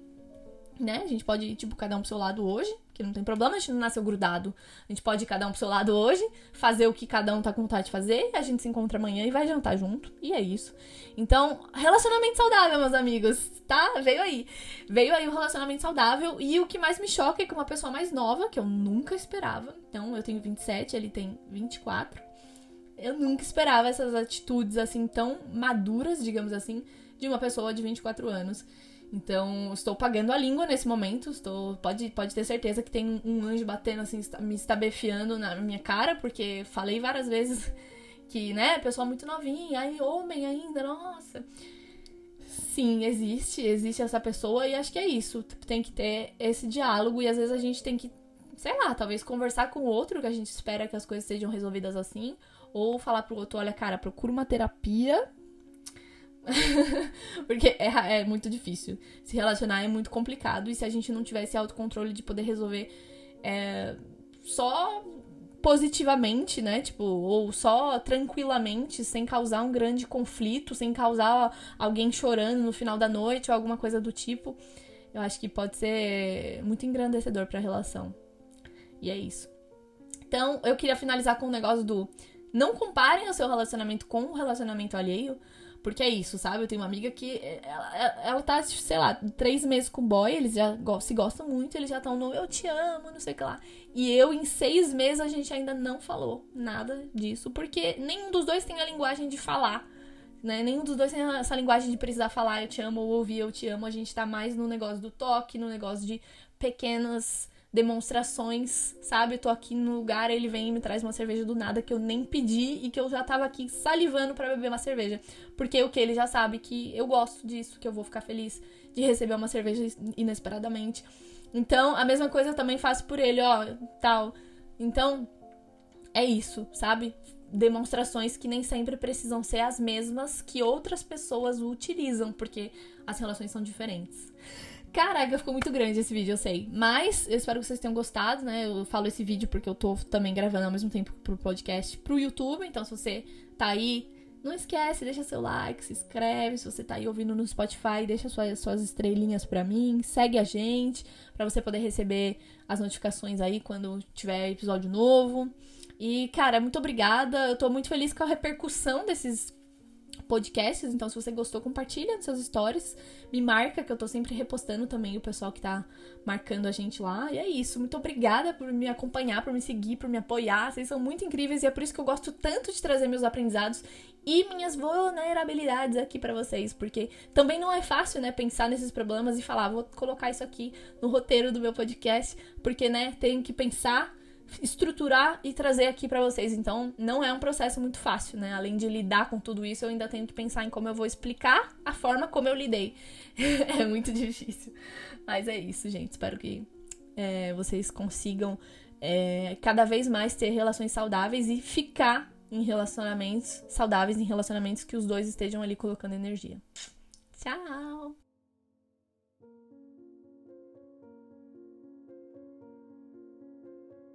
né? A gente pode ir, tipo, cada um pro seu lado hoje, que não tem problema, a gente não nasceu grudado. A gente pode ir cada um pro seu lado hoje, fazer o que cada um tá com vontade de fazer, a gente se encontra amanhã e vai jantar junto. E é isso. Então, relacionamento saudável, meus amigos, tá? Veio aí. Veio aí o um relacionamento saudável. E o que mais me choca é que uma pessoa mais nova, que eu nunca esperava. Então, eu tenho 27, ele tem 24. Eu nunca esperava essas atitudes assim tão maduras, digamos assim, de uma pessoa de 24 anos. Então, estou pagando a língua nesse momento. Estou, pode, pode ter certeza que tem um anjo batendo assim, me estabefiando na minha cara, porque falei várias vezes *laughs* que, né, pessoa muito novinha, aí homem ainda, nossa. Sim, existe, existe essa pessoa e acho que é isso. Tem que ter esse diálogo e às vezes a gente tem que, sei lá, talvez conversar com o outro que a gente espera que as coisas sejam resolvidas assim, ou falar pro outro, olha, cara, procura uma terapia *laughs* Porque é, é, muito difícil. Se relacionar é muito complicado. E se a gente não tiver esse autocontrole de poder resolver é, só positivamente, né? Tipo, ou só tranquilamente, sem causar um grande conflito, sem causar alguém chorando no final da noite ou alguma coisa do tipo. eu acho que pode ser muito engrandecedor para a relação. E é isso. Então, eu queria finalizar com o um negócio do não comparem o seu relacionamento com o relacionamento alheio, porque é isso, sabe? Eu tenho uma amiga que ela, ela tá, sei lá, três meses com o boy, eles já se gostam muito, eles já estão no eu te amo, não sei o que lá. E eu, em seis meses, a gente ainda não falou nada disso, porque nenhum dos dois tem a linguagem de falar. Né? Nenhum dos dois tem essa linguagem de precisar falar eu te amo ou ouvir eu te amo. A gente tá mais no negócio do toque, no negócio de pequenas demonstrações, sabe? Tô aqui no lugar, ele vem e me traz uma cerveja do nada que eu nem pedi e que eu já tava aqui salivando para beber uma cerveja. Porque o que ele já sabe que eu gosto disso, que eu vou ficar feliz de receber uma cerveja inesperadamente. Então, a mesma coisa eu também faço por ele, ó, tal. Então, é isso, sabe? Demonstrações que nem sempre precisam ser as mesmas que outras pessoas utilizam, porque as relações são diferentes. Caraca, ficou muito grande esse vídeo, eu sei. Mas eu espero que vocês tenham gostado, né? Eu falo esse vídeo porque eu tô também gravando ao mesmo tempo pro podcast pro YouTube. Então, se você tá aí, não esquece, deixa seu like, se inscreve. Se você tá aí ouvindo no Spotify, deixa suas, suas estrelinhas pra mim. Segue a gente para você poder receber as notificações aí quando tiver episódio novo. E, cara, muito obrigada. Eu tô muito feliz com a repercussão desses podcasts. Então, se você gostou, compartilha nos seus stories. Me marca, que eu tô sempre repostando também o pessoal que tá marcando a gente lá. E é isso. Muito obrigada por me acompanhar, por me seguir, por me apoiar. Vocês são muito incríveis e é por isso que eu gosto tanto de trazer meus aprendizados e minhas vulnerabilidades aqui para vocês, porque também não é fácil, né, pensar nesses problemas e falar, vou colocar isso aqui no roteiro do meu podcast, porque, né, tenho que pensar estruturar e trazer aqui para vocês. Então, não é um processo muito fácil, né? Além de lidar com tudo isso, eu ainda tenho que pensar em como eu vou explicar a forma como eu lidei. *laughs* é muito difícil. Mas é isso, gente. Espero que é, vocês consigam é, cada vez mais ter relações saudáveis e ficar em relacionamentos saudáveis, em relacionamentos que os dois estejam ali colocando energia. Tchau!